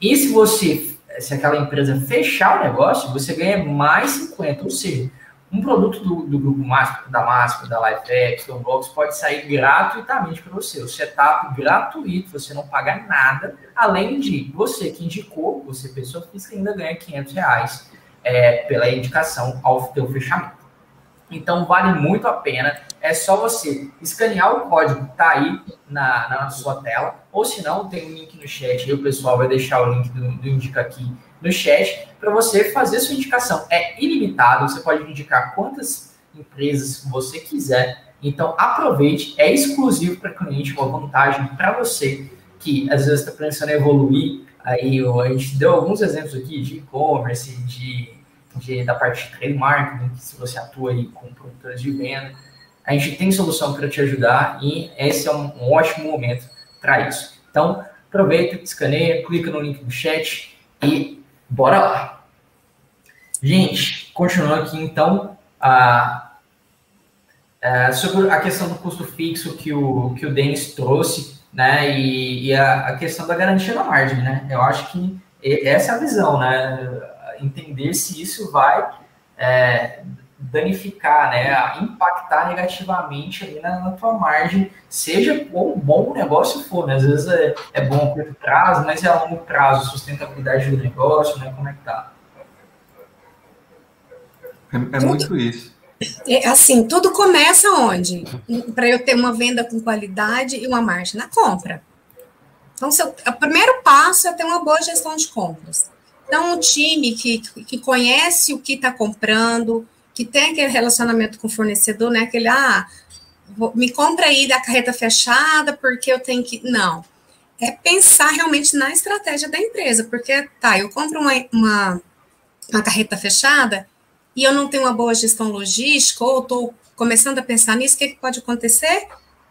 A: E se você, se aquela empresa fechar o negócio, você ganha mais 50%. Ou seja, um produto do, do grupo Máximo, da Máximo, da LifeX, do Unbox, pode sair gratuitamente para você. O setup gratuito, você não paga nada, além de você que indicou, você pessoa física ainda ganha 500 reais é, pela indicação ao teu fechamento. Então vale muito a pena. É só você escanear o código que está aí na, na sua tela, ou se não, tem um link no chat, e o pessoal vai deixar o link do, do Indica aqui no chat para você fazer sua indicação. É ilimitado, você pode indicar quantas empresas você quiser. Então aproveite, é exclusivo para cliente, uma vantagem para você que às vezes está pensando em evoluir. Aí a gente deu alguns exemplos aqui de e-commerce, de, de, da parte de trade marketing, se você atua aí com produtores de venda, a gente tem solução para te ajudar e esse é um, um ótimo momento para isso. Então aproveita, escaneia, clica no link do chat e Bora lá. Gente, continuando aqui então, a, a, sobre a questão do custo fixo que o, que o Denis trouxe, né, e, e a, a, questão da garantia da margem, né, eu acho que essa é a visão, né, entender se isso vai é, danificar, né, impactar negativamente ali na, na, tua margem, seja quão bom o negócio for, né? Às vezes é, é bom a curto prazo, mas é a longo prazo, sustentabilidade do negócio, né? Como é que tá?
C: É, é muito isso.
B: É, assim, tudo começa onde? Para eu ter uma venda com qualidade e uma margem na compra. Então, seu, o primeiro passo é ter uma boa gestão de compras. Então, um time que, que conhece o que está comprando, que tem aquele relacionamento com o fornecedor, né? Aquele, ah, vou, me compra aí da carreta fechada, porque eu tenho que. Não. É pensar realmente na estratégia da empresa, porque, tá, eu compro uma, uma, uma carreta fechada e eu não tenho uma boa gestão logística, ou estou começando a pensar nisso, o que, que pode acontecer?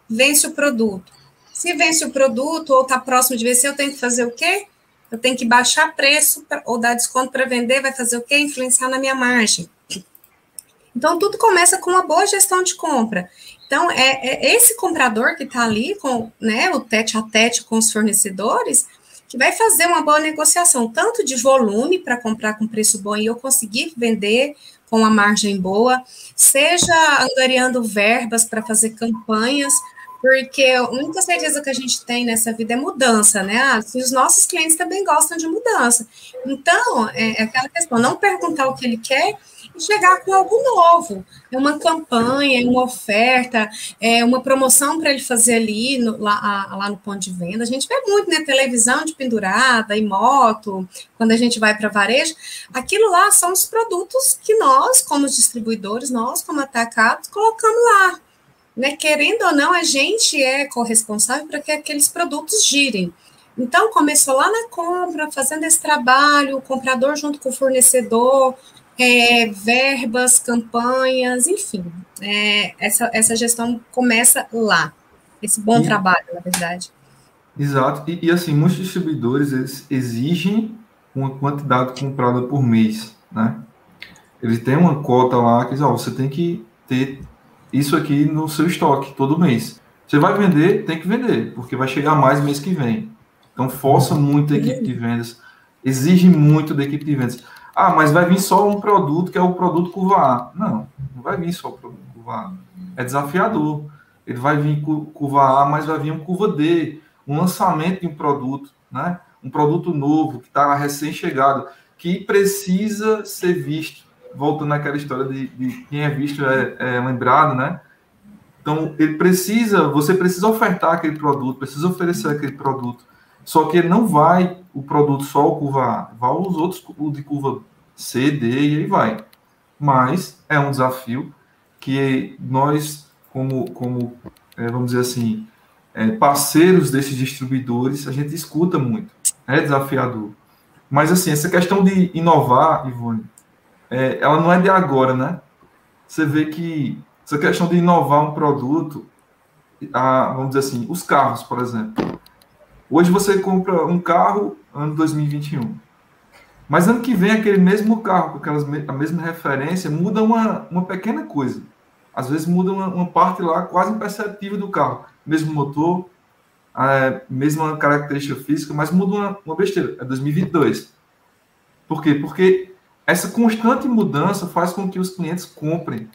B: Vence o produto. Se vence o produto ou está próximo de vencer, eu tenho que fazer o quê? Eu tenho que baixar preço pra, ou dar desconto para vender, vai fazer o quê? Influenciar na minha margem. Então, tudo começa com uma boa gestão de compra. Então, é, é esse comprador que está ali com né, o tete a tete com os fornecedores que vai fazer uma boa negociação, tanto de volume para comprar com preço bom e eu conseguir vender com uma margem boa, seja angariando verbas para fazer campanhas, porque a única certeza que a gente tem nessa vida é mudança, né? Ah, os nossos clientes também gostam de mudança. Então, é, é aquela questão, não perguntar o que ele quer e chegar com algo novo. É uma campanha, é uma oferta, é uma promoção para ele fazer ali no, lá, lá no ponto de venda. A gente vê muito, né? Televisão de pendurada e moto, quando a gente vai para varejo. Aquilo lá são os produtos que nós, como distribuidores, nós, como atacados, colocamos lá. Né? Querendo ou não, a gente é corresponsável para que aqueles produtos girem. Então, começou lá na compra, fazendo esse trabalho, o comprador junto com o fornecedor, é, verbas, campanhas, enfim. É, essa, essa gestão começa lá. Esse bom e, trabalho, na verdade.
C: Exato. E, e, assim, muitos distribuidores eles exigem uma quantidade comprada por mês, né? Ele tem uma cota lá que diz, ó, você tem que ter isso aqui no seu estoque todo mês. Você vai vender, tem que vender, porque vai chegar mais mês que vem. Então, força muito a equipe de vendas, exige muito da equipe de vendas. Ah, mas vai vir só um produto que é o produto curva A. Não, não vai vir só o produto curva A. É desafiador. Ele vai vir curva A, mas vai vir um curva D, um lançamento de um produto, né? Um produto novo que está recém-chegado, que precisa ser visto. Voltando àquela história de, de quem é visto é, é lembrado, né? Então, ele precisa, você precisa ofertar aquele produto, precisa oferecer aquele produto. Só que ele não vai o produto só o curva A, vai os outros o de curva C, D e aí vai. Mas é um desafio que nós, como, como é, vamos dizer assim, é, parceiros desses distribuidores, a gente escuta muito. É desafiador. Mas, assim, essa questão de inovar, Ivone, é, ela não é de agora, né? Você vê que essa questão de inovar um produto, a, vamos dizer assim, os carros, por exemplo. Hoje você compra um carro ano 2021. Mas ano que vem, aquele mesmo carro, com aquelas, a mesma referência, muda uma, uma pequena coisa. Às vezes muda uma, uma parte lá quase imperceptível do carro. Mesmo motor, a mesma característica física, mas muda uma, uma besteira. É 2022. Por quê? Porque essa constante mudança faz com que os clientes comprem.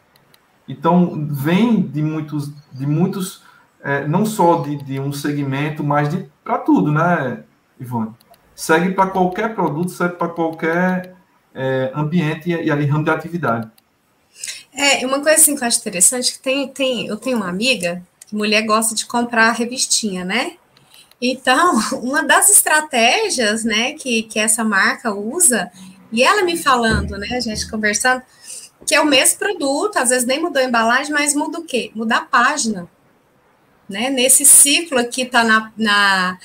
C: Então, vem de muitos, de muitos é, não só de, de, um segmento, mas para tudo, né, Ivone? Segue para qualquer produto, segue para qualquer é, ambiente e, e ali ramo de atividade.
B: É, uma coisa assim que eu acho interessante, que tem, tem, eu tenho uma amiga, que mulher gosta de comprar revistinha, né? Então, uma das estratégias, né, que, que essa marca usa, e ela me falando, né, a gente conversando, que é o mesmo produto, às vezes nem mudou a embalagem, mas muda o quê? Muda a página. Né? Nesse ciclo aqui está na, na,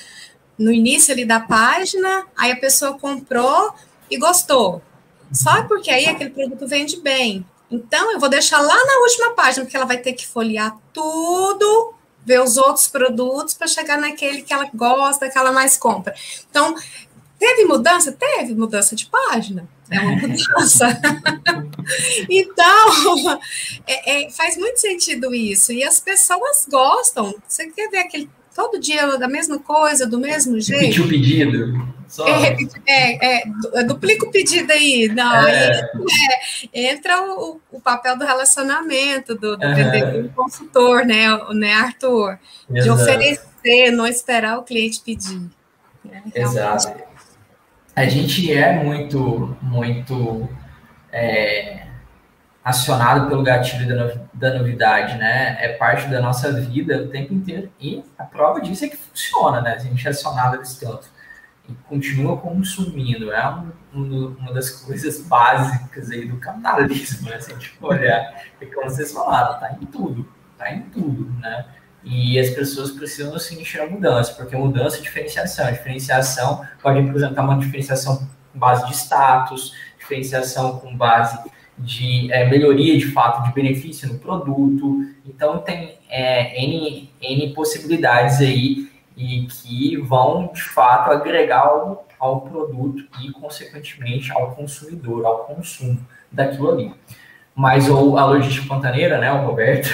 B: no início ali da página, aí a pessoa comprou e gostou. Só porque aí aquele produto vende bem. Então, eu vou deixar lá na última página, porque ela vai ter que folhear tudo, ver os outros produtos para chegar naquele que ela gosta, que ela mais compra. Então, teve mudança? Teve mudança de página. É uma mudança. então, é, é, faz muito sentido isso. E as pessoas gostam. Você quer ver aquele todo dia da mesma coisa, do mesmo jeito?
A: Repetir o pedido.
B: Só... É, é, é, duplica o pedido aí. Não, é. aí é, entra o, o, papel do relacionamento, do, do, do consultor, né, né, Arthur? Exato. De oferecer, não esperar o cliente pedir.
A: Né? Exato. A gente é muito, muito é, acionado pelo gatilho da, da novidade, né? É parte da nossa vida o tempo inteiro. E a prova disso é que funciona, né? A gente é acionado desse tanto e continua consumindo. É um, um, uma das coisas básicas aí do capitalismo, né? Se a gente olhar, é como vocês falaram, tá em tudo, tá em tudo, né? E as pessoas precisam sentir a mudança, porque mudança é diferenciação. A diferenciação pode representar uma diferenciação com base de status, diferenciação com base de é, melhoria de fato de benefício no produto. Então tem é, N, N possibilidades aí e que vão, de fato, agregar ao, ao produto e, consequentemente, ao consumidor, ao consumo daquilo ali. Mas ou a logística pantaneira, né, o Roberto,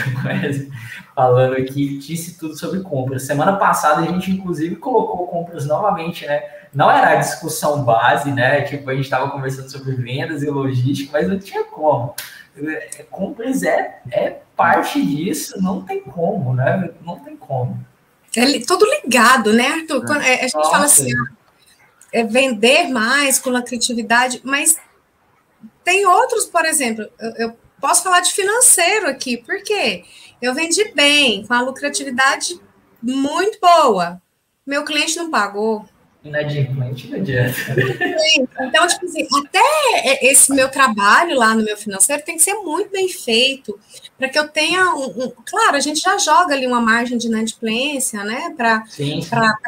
A: falando aqui, disse tudo sobre compras. Semana passada a gente, inclusive, colocou compras novamente, né? Não era a discussão base, né? Tipo, a gente estava conversando sobre vendas e logística, mas não tinha como. É, compras é, é parte disso, não tem como, né? Não tem como.
B: É tudo ligado, né, Arthur? Quando, é, a gente Nossa. fala assim, é vender mais com a criatividade, mas tem outros, por exemplo, eu, eu posso falar de financeiro aqui, por quê? Eu vendi bem, com a lucratividade muito boa. Meu cliente não pagou.
A: Inadimplente não adianta.
B: Então, tipo assim, até esse meu trabalho lá no meu financeiro tem que ser muito bem feito, para que eu tenha um, um, Claro, a gente já joga ali uma margem de inadimplência, né? Para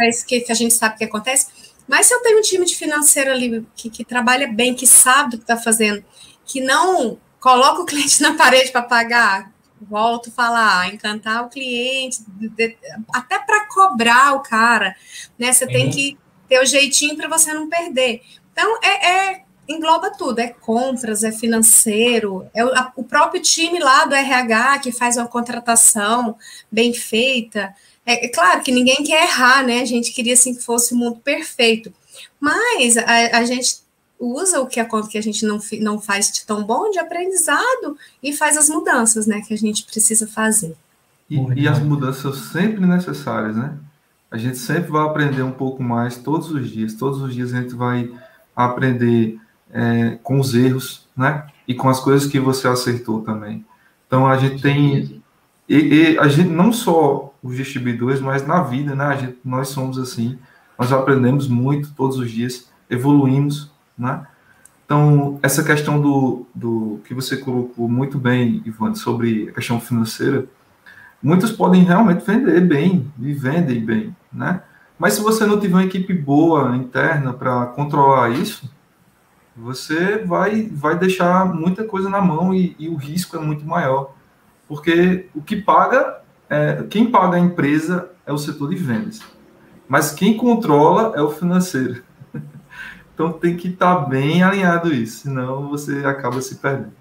B: isso que, que a gente sabe que acontece. Mas se eu tenho um time de financeiro ali que, que trabalha bem, que sabe o que está fazendo, que não coloca o cliente na parede para pagar, volto a falar, encantar o cliente, até para cobrar o cara, né? Você tem que ter o jeitinho para você não perder. Então, é, é, engloba tudo, é compras, é financeiro, é o, a, o próprio time lá do RH que faz uma contratação bem feita. É, é, claro que ninguém quer errar, né? A gente queria assim que fosse o mundo perfeito. Mas a, a gente usa o que a conta que a gente não, não faz de tão bom de aprendizado e faz as mudanças, né, que a gente precisa fazer.
C: E, e as mudanças são sempre necessárias, né? A gente sempre vai aprender um pouco mais todos os dias. Todos os dias a gente vai aprender é, com os erros, né? E com as coisas que você acertou também. Então a gente tem e, e a gente não só os distribuidores, mas na vida, né? A gente, nós somos assim. Nós aprendemos muito todos os dias, evoluímos, né? Então, essa questão do, do que você colocou muito bem, Ivan, sobre a questão financeira, muitos podem realmente vender bem e vendem bem, né? Mas se você não tiver uma equipe boa interna para controlar isso, você vai, vai deixar muita coisa na mão e, e, o risco é muito maior. Porque o que paga, é, quem paga a empresa é o setor de vendas. Mas quem controla é o financeiro. Então tem que estar tá bem alinhado isso, senão você acaba se perdendo.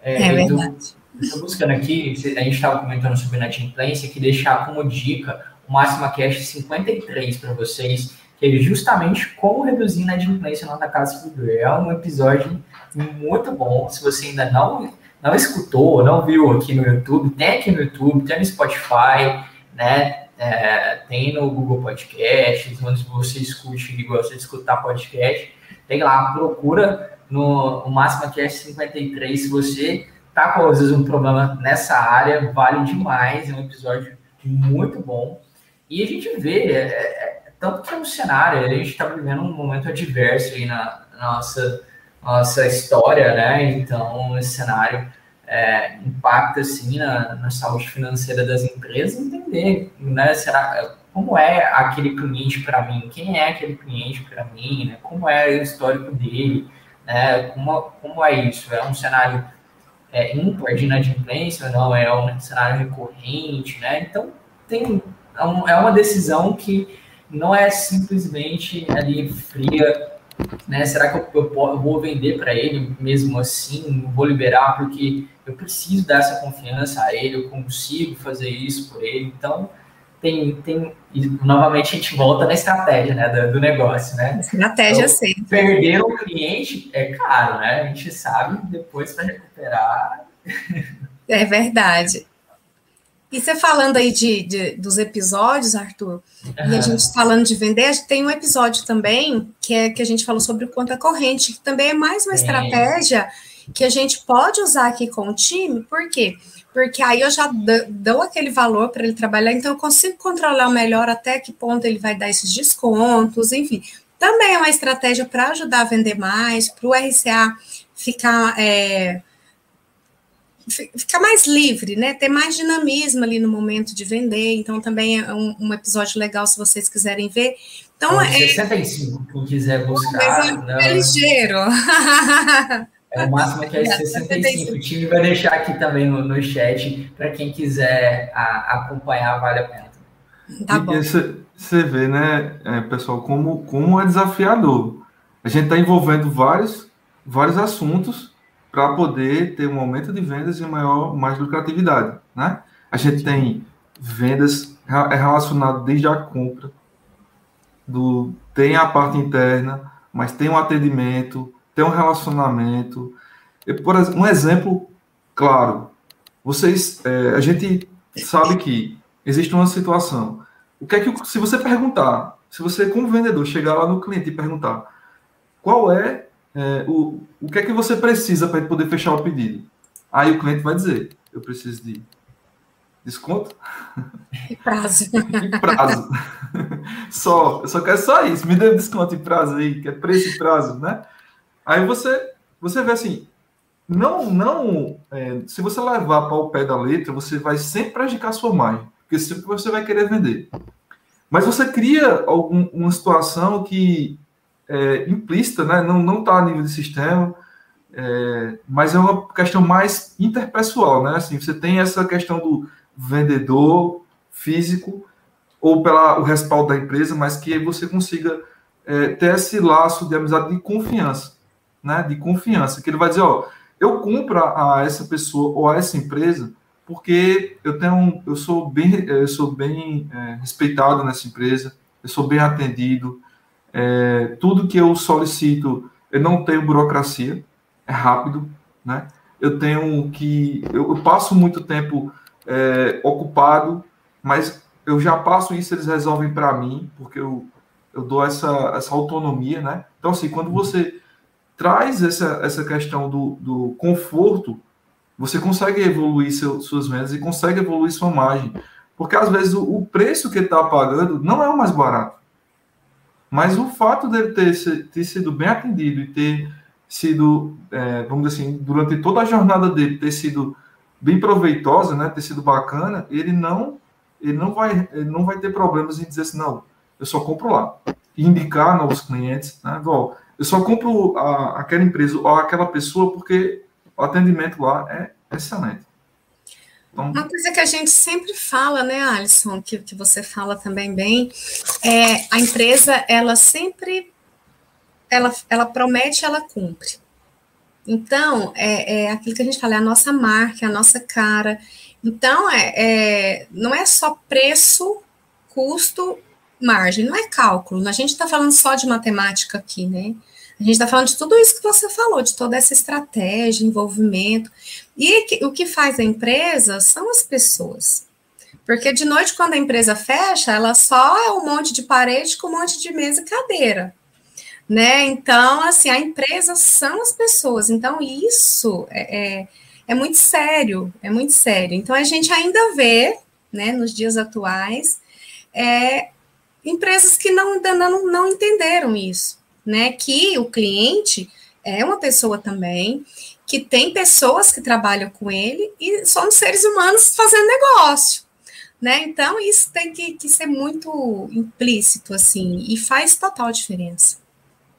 B: É, é verdade.
A: Estou buscando aqui, a gente estava comentando sobre inadimplência, que deixar como dica o Máxima Cash 53 para vocês, que é justamente como reduzir inadimplência na casa distribuidora. É um episódio muito bom. Se você ainda não, não escutou, não viu aqui no YouTube, tem aqui no YouTube, tem no Spotify, né? É, tem no Google Podcasts, onde você escute e gosta de escutar podcast, tem lá, procura no, no Máxima Cast 53. Se você tá com às vezes um problema nessa área, vale demais, é um episódio muito bom. E a gente vê, é, é, tanto que é um cenário, a gente está vivendo um momento adverso aí na, na nossa, nossa história, né? Então, esse cenário é, impacta assim na, na, saúde financeira das empresas, entender, né? Será como é aquele cliente para mim? Quem é aquele cliente para mim? Né? Como é o histórico dele? Né? Como, como é isso? É um cenário é, ímpar de inadimplência não? É um cenário recorrente, né? Então tem é, é uma decisão que não é simplesmente ali fria né? Será que eu, eu vou vender para ele mesmo assim? Vou liberar porque eu preciso dar essa confiança a ele, eu consigo fazer isso por ele. Então, tem, tem e, novamente a gente volta na estratégia né, do, do negócio, né?
B: Estratégia então, sempre.
A: Perder o cliente é caro, né? A gente sabe depois para recuperar.
B: É verdade. E você falando aí de, de dos episódios, Arthur, uhum. e a gente falando de vender, tem um episódio também que é que a gente falou sobre conta corrente, que também é mais uma estratégia que a gente pode usar aqui com o time, por quê? Porque aí eu já dou aquele valor para ele trabalhar, então eu consigo controlar melhor até que ponto ele vai dar esses descontos, enfim. Também é uma estratégia para ajudar a vender mais, para o RCA ficar é, ficar mais livre, né? Ter mais dinamismo ali no momento de vender. Então, também é um, um episódio legal se vocês quiserem ver. Então,
A: é. 65, quem quiser buscar.
B: É, não, é ligeiro.
A: É o máximo que é 65. O time vai deixar aqui também no, no chat para quem quiser a, acompanhar, vale a pena.
C: Tá bom. Você vê, né, é, pessoal, como, como é desafiador. A gente está envolvendo vários, vários assuntos para poder ter um aumento de vendas e maior, mais lucratividade, né? A gente tem vendas é relacionado desde a compra, do tem a parte interna, mas tem um atendimento, tem um relacionamento. Eu, por um exemplo claro, vocês, é, a gente sabe que existe uma situação. O que é que se você perguntar, se você como vendedor chegar lá no cliente e perguntar qual é é, o, o que é que você precisa para poder fechar o pedido? Aí o cliente vai dizer, eu preciso de desconto
B: e prazo.
C: e prazo. só, eu só quero só isso, me dê desconto e prazo aí, que é preço e prazo, né? Aí você, você vê assim, não, não, é, se você levar para o pé da letra, você vai sempre prejudicar a sua margem, porque sempre você vai querer vender. Mas você cria algum, uma situação que é, implícita, né? não está a nível de sistema, é, mas é uma questão mais interpessoal, né? Assim, você tem essa questão do vendedor físico ou pelo respaldo da empresa, mas que você consiga é, ter esse laço de amizade de confiança. né, de confiança, que ele vai dizer, ó, eu compro a, essa pessoa ou a essa empresa porque eu tenho, eu sou bem, eu sou bem é, respeitado nessa empresa, eu sou bem atendido, é, tudo que eu solicito, eu não tenho burocracia, é rápido, né? Eu tenho que, eu, eu passo muito tempo é, ocupado, mas eu já passo isso, eles resolvem para mim, porque eu, eu dou essa, essa autonomia, né? Então, assim, quando você traz essa, essa questão do, do conforto, você consegue evoluir seu, suas vendas e consegue evoluir sua margem. Porque às vezes o, o preço que está pagando não é o mais barato. Mas o fato dele ter, ter sido bem atendido e ter sido, é, vamos dizer assim, durante toda a jornada dele, ter sido bem proveitosa, né, ter sido bacana, ele não, ele não vai, ele não vai ter problemas em dizer assim, não, eu só compro lá. E indicar novos clientes, né, eu só compro a, aquela empresa ou aquela pessoa porque o atendimento lá é excelente.
B: Uma coisa que a gente sempre fala, né, Alisson, que, que você fala também bem, é a empresa, ela sempre, ela, ela promete, ela cumpre. Então, é, é aquilo que a gente fala, é a nossa marca, é a nossa cara. Então, é, é não é só preço, custo, margem, não é cálculo. A gente está falando só de matemática aqui, né? A gente está falando de tudo isso que você falou, de toda essa estratégia, envolvimento. E o que faz a empresa são as pessoas. Porque de noite, quando a empresa fecha, ela só é um monte de parede com um monte de mesa e cadeira. Né? Então, assim, a empresa são as pessoas. Então, isso é, é, é muito sério, é muito sério. Então, a gente ainda vê, né, nos dias atuais, é, empresas que não, não, não entenderam isso né? Que o cliente é uma pessoa também, que tem pessoas que trabalham com ele e somos seres humanos fazendo negócio. Né? Então, isso tem que, que ser muito implícito, assim, e faz total diferença.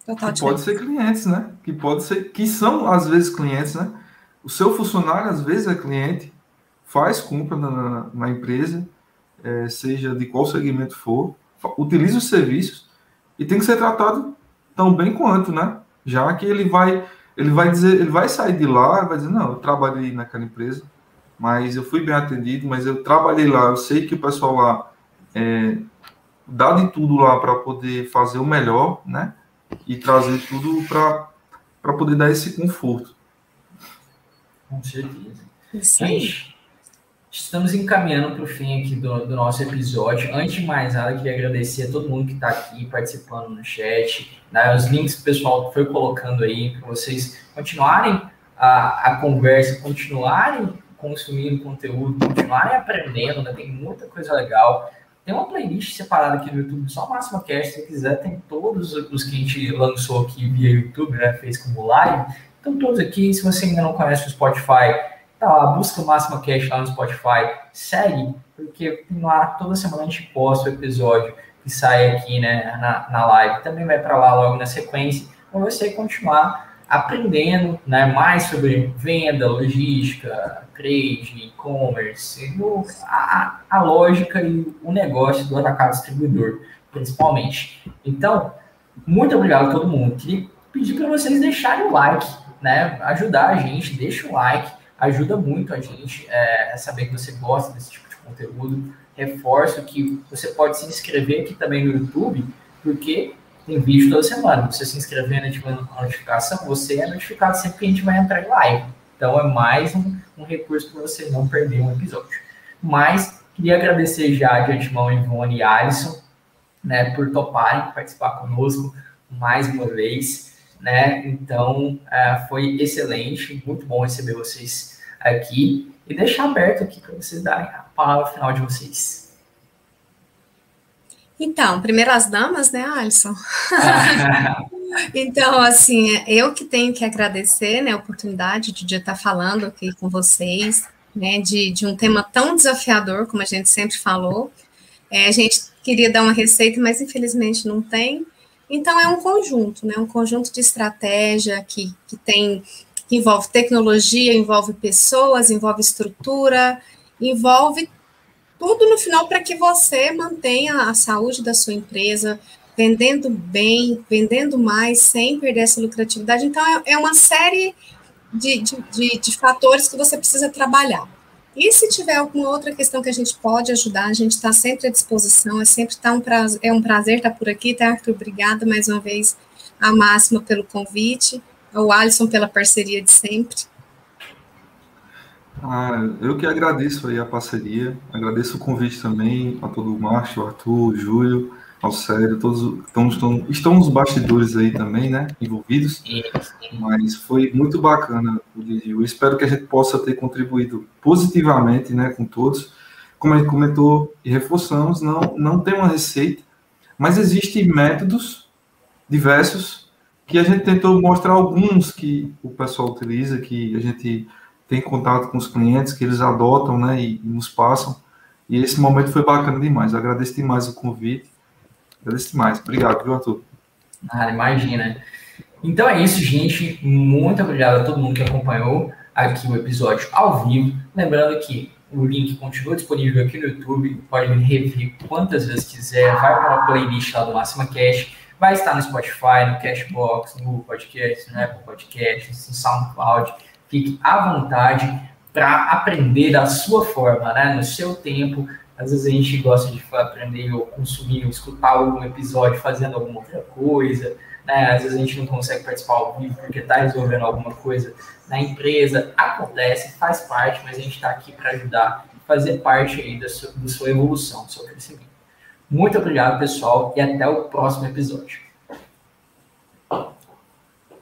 C: Total que diferença. pode ser clientes, né? Que pode ser, que são às vezes clientes, né? O seu funcionário às vezes é cliente, faz compra na, na empresa, é, seja de qual segmento for, utiliza os serviços e tem que ser tratado tão bem quanto, né? Já que ele vai, ele vai dizer, ele vai sair de lá, vai dizer, não, eu trabalhei naquela empresa, mas eu fui bem atendido, mas eu trabalhei lá, eu sei que o pessoal lá é, dá de tudo lá para poder fazer o melhor, né? E trazer tudo para poder dar esse conforto.
A: Com certeza. Gente, Estamos encaminhando para o fim aqui do, do, nosso episódio. Antes de mais nada, queria agradecer a todo mundo que está aqui participando no chat, né, os links que o pessoal foi colocando aí, para vocês continuarem a, a conversa, continuarem consumindo conteúdo, continuarem aprendendo, né, tem muita coisa legal. Tem uma playlist separada aqui no YouTube, só Máxima Cast, se quiser, tem todos os que a gente lançou aqui via YouTube, né, fez como live. Então, todos aqui, se você ainda não conhece o Spotify, Tá lá, busca o Máxima Cash lá no Spotify, segue, porque lá toda semana a gente posta o episódio que sai aqui né, na, na live. Também vai para lá logo na sequência, para você continuar aprendendo né, mais sobre venda, logística, trade, e-commerce, a, a lógica e o negócio do atacado distribuidor, principalmente. Então, muito obrigado a todo mundo. Queria pedir para vocês deixarem o like, né? Ajudar a gente, deixa o like ajuda muito a gente é, saber que você gosta desse tipo de conteúdo. Reforço que você pode se inscrever aqui também no YouTube, porque tem vídeo toda semana. Você se inscrevendo, ativando a notificação, você é notificado sempre que a gente vai entrar em live. Então é mais um, um recurso para você não perder um episódio. Mas queria agradecer já de antemão Ivone e Alisson né, por toparem participar conosco mais uma vez né? Então, uh, foi excelente, muito bom receber vocês aqui e deixar aberto aqui para vocês darem a palavra final de vocês.
B: Então, primeiro as damas, né, Alisson? então, assim, eu que tenho que agradecer né, a oportunidade de estar falando aqui com vocês, né, de, de um tema tão desafiador, como a gente sempre falou. É, a gente queria dar uma receita, mas infelizmente não tem. Então, é um conjunto, né? Um conjunto de estratégia que, que tem, que envolve tecnologia, envolve pessoas, envolve estrutura, envolve tudo no final para que você mantenha a saúde da sua empresa, vendendo bem, vendendo mais, sem perder essa lucratividade. Então, é, é uma série de, de, de, de fatores que você precisa trabalhar. E se tiver alguma outra questão que a gente pode ajudar, a gente está sempre à disposição, é sempre tá um prazer, é um prazer estar por aqui, tá, Arthur? Obrigada mais uma vez, a Máxima pelo convite, ao Alisson pela parceria de sempre.
C: Ah, eu que agradeço aí a parceria, agradeço o convite também a todo o Márcio, Arthur, Júlio, ao sério, todos estão, estão, estão nos bastidores aí também, né, envolvidos, mas foi muito bacana o Eu espero que a gente possa ter contribuído positivamente, né, com todos. Como a gente comentou e reforçamos, não, não tem uma receita, mas existem métodos diversos que a gente tentou mostrar alguns que o pessoal utiliza, que a gente tem contato com os clientes, que eles adotam, né, e, e nos passam. E esse momento foi bacana demais. Eu agradeço demais o convite Agradeço demais. Obrigado, viu, Arthur?
A: Ah, imagina. Então é isso, gente. Muito obrigado a todo mundo que acompanhou aqui o episódio ao vivo. Lembrando que o link continua disponível aqui no YouTube. Pode rever quantas vezes quiser. Vai para a playlist lá do Máxima Cash. Vai estar no Spotify, no Cashbox, no Podcast, no Apple Podcasts, no SoundCloud. Fique à vontade para aprender da sua forma, né? no seu tempo, às vezes a gente gosta de aprender ou consumir ou escutar algum episódio fazendo alguma outra coisa, né? Às vezes a gente não consegue participar ao vivo porque está resolvendo alguma coisa na empresa. Acontece, faz parte, mas a gente está aqui para ajudar fazer parte aí da sua, da sua evolução, do seu crescimento. Muito obrigado, pessoal, e até o próximo episódio.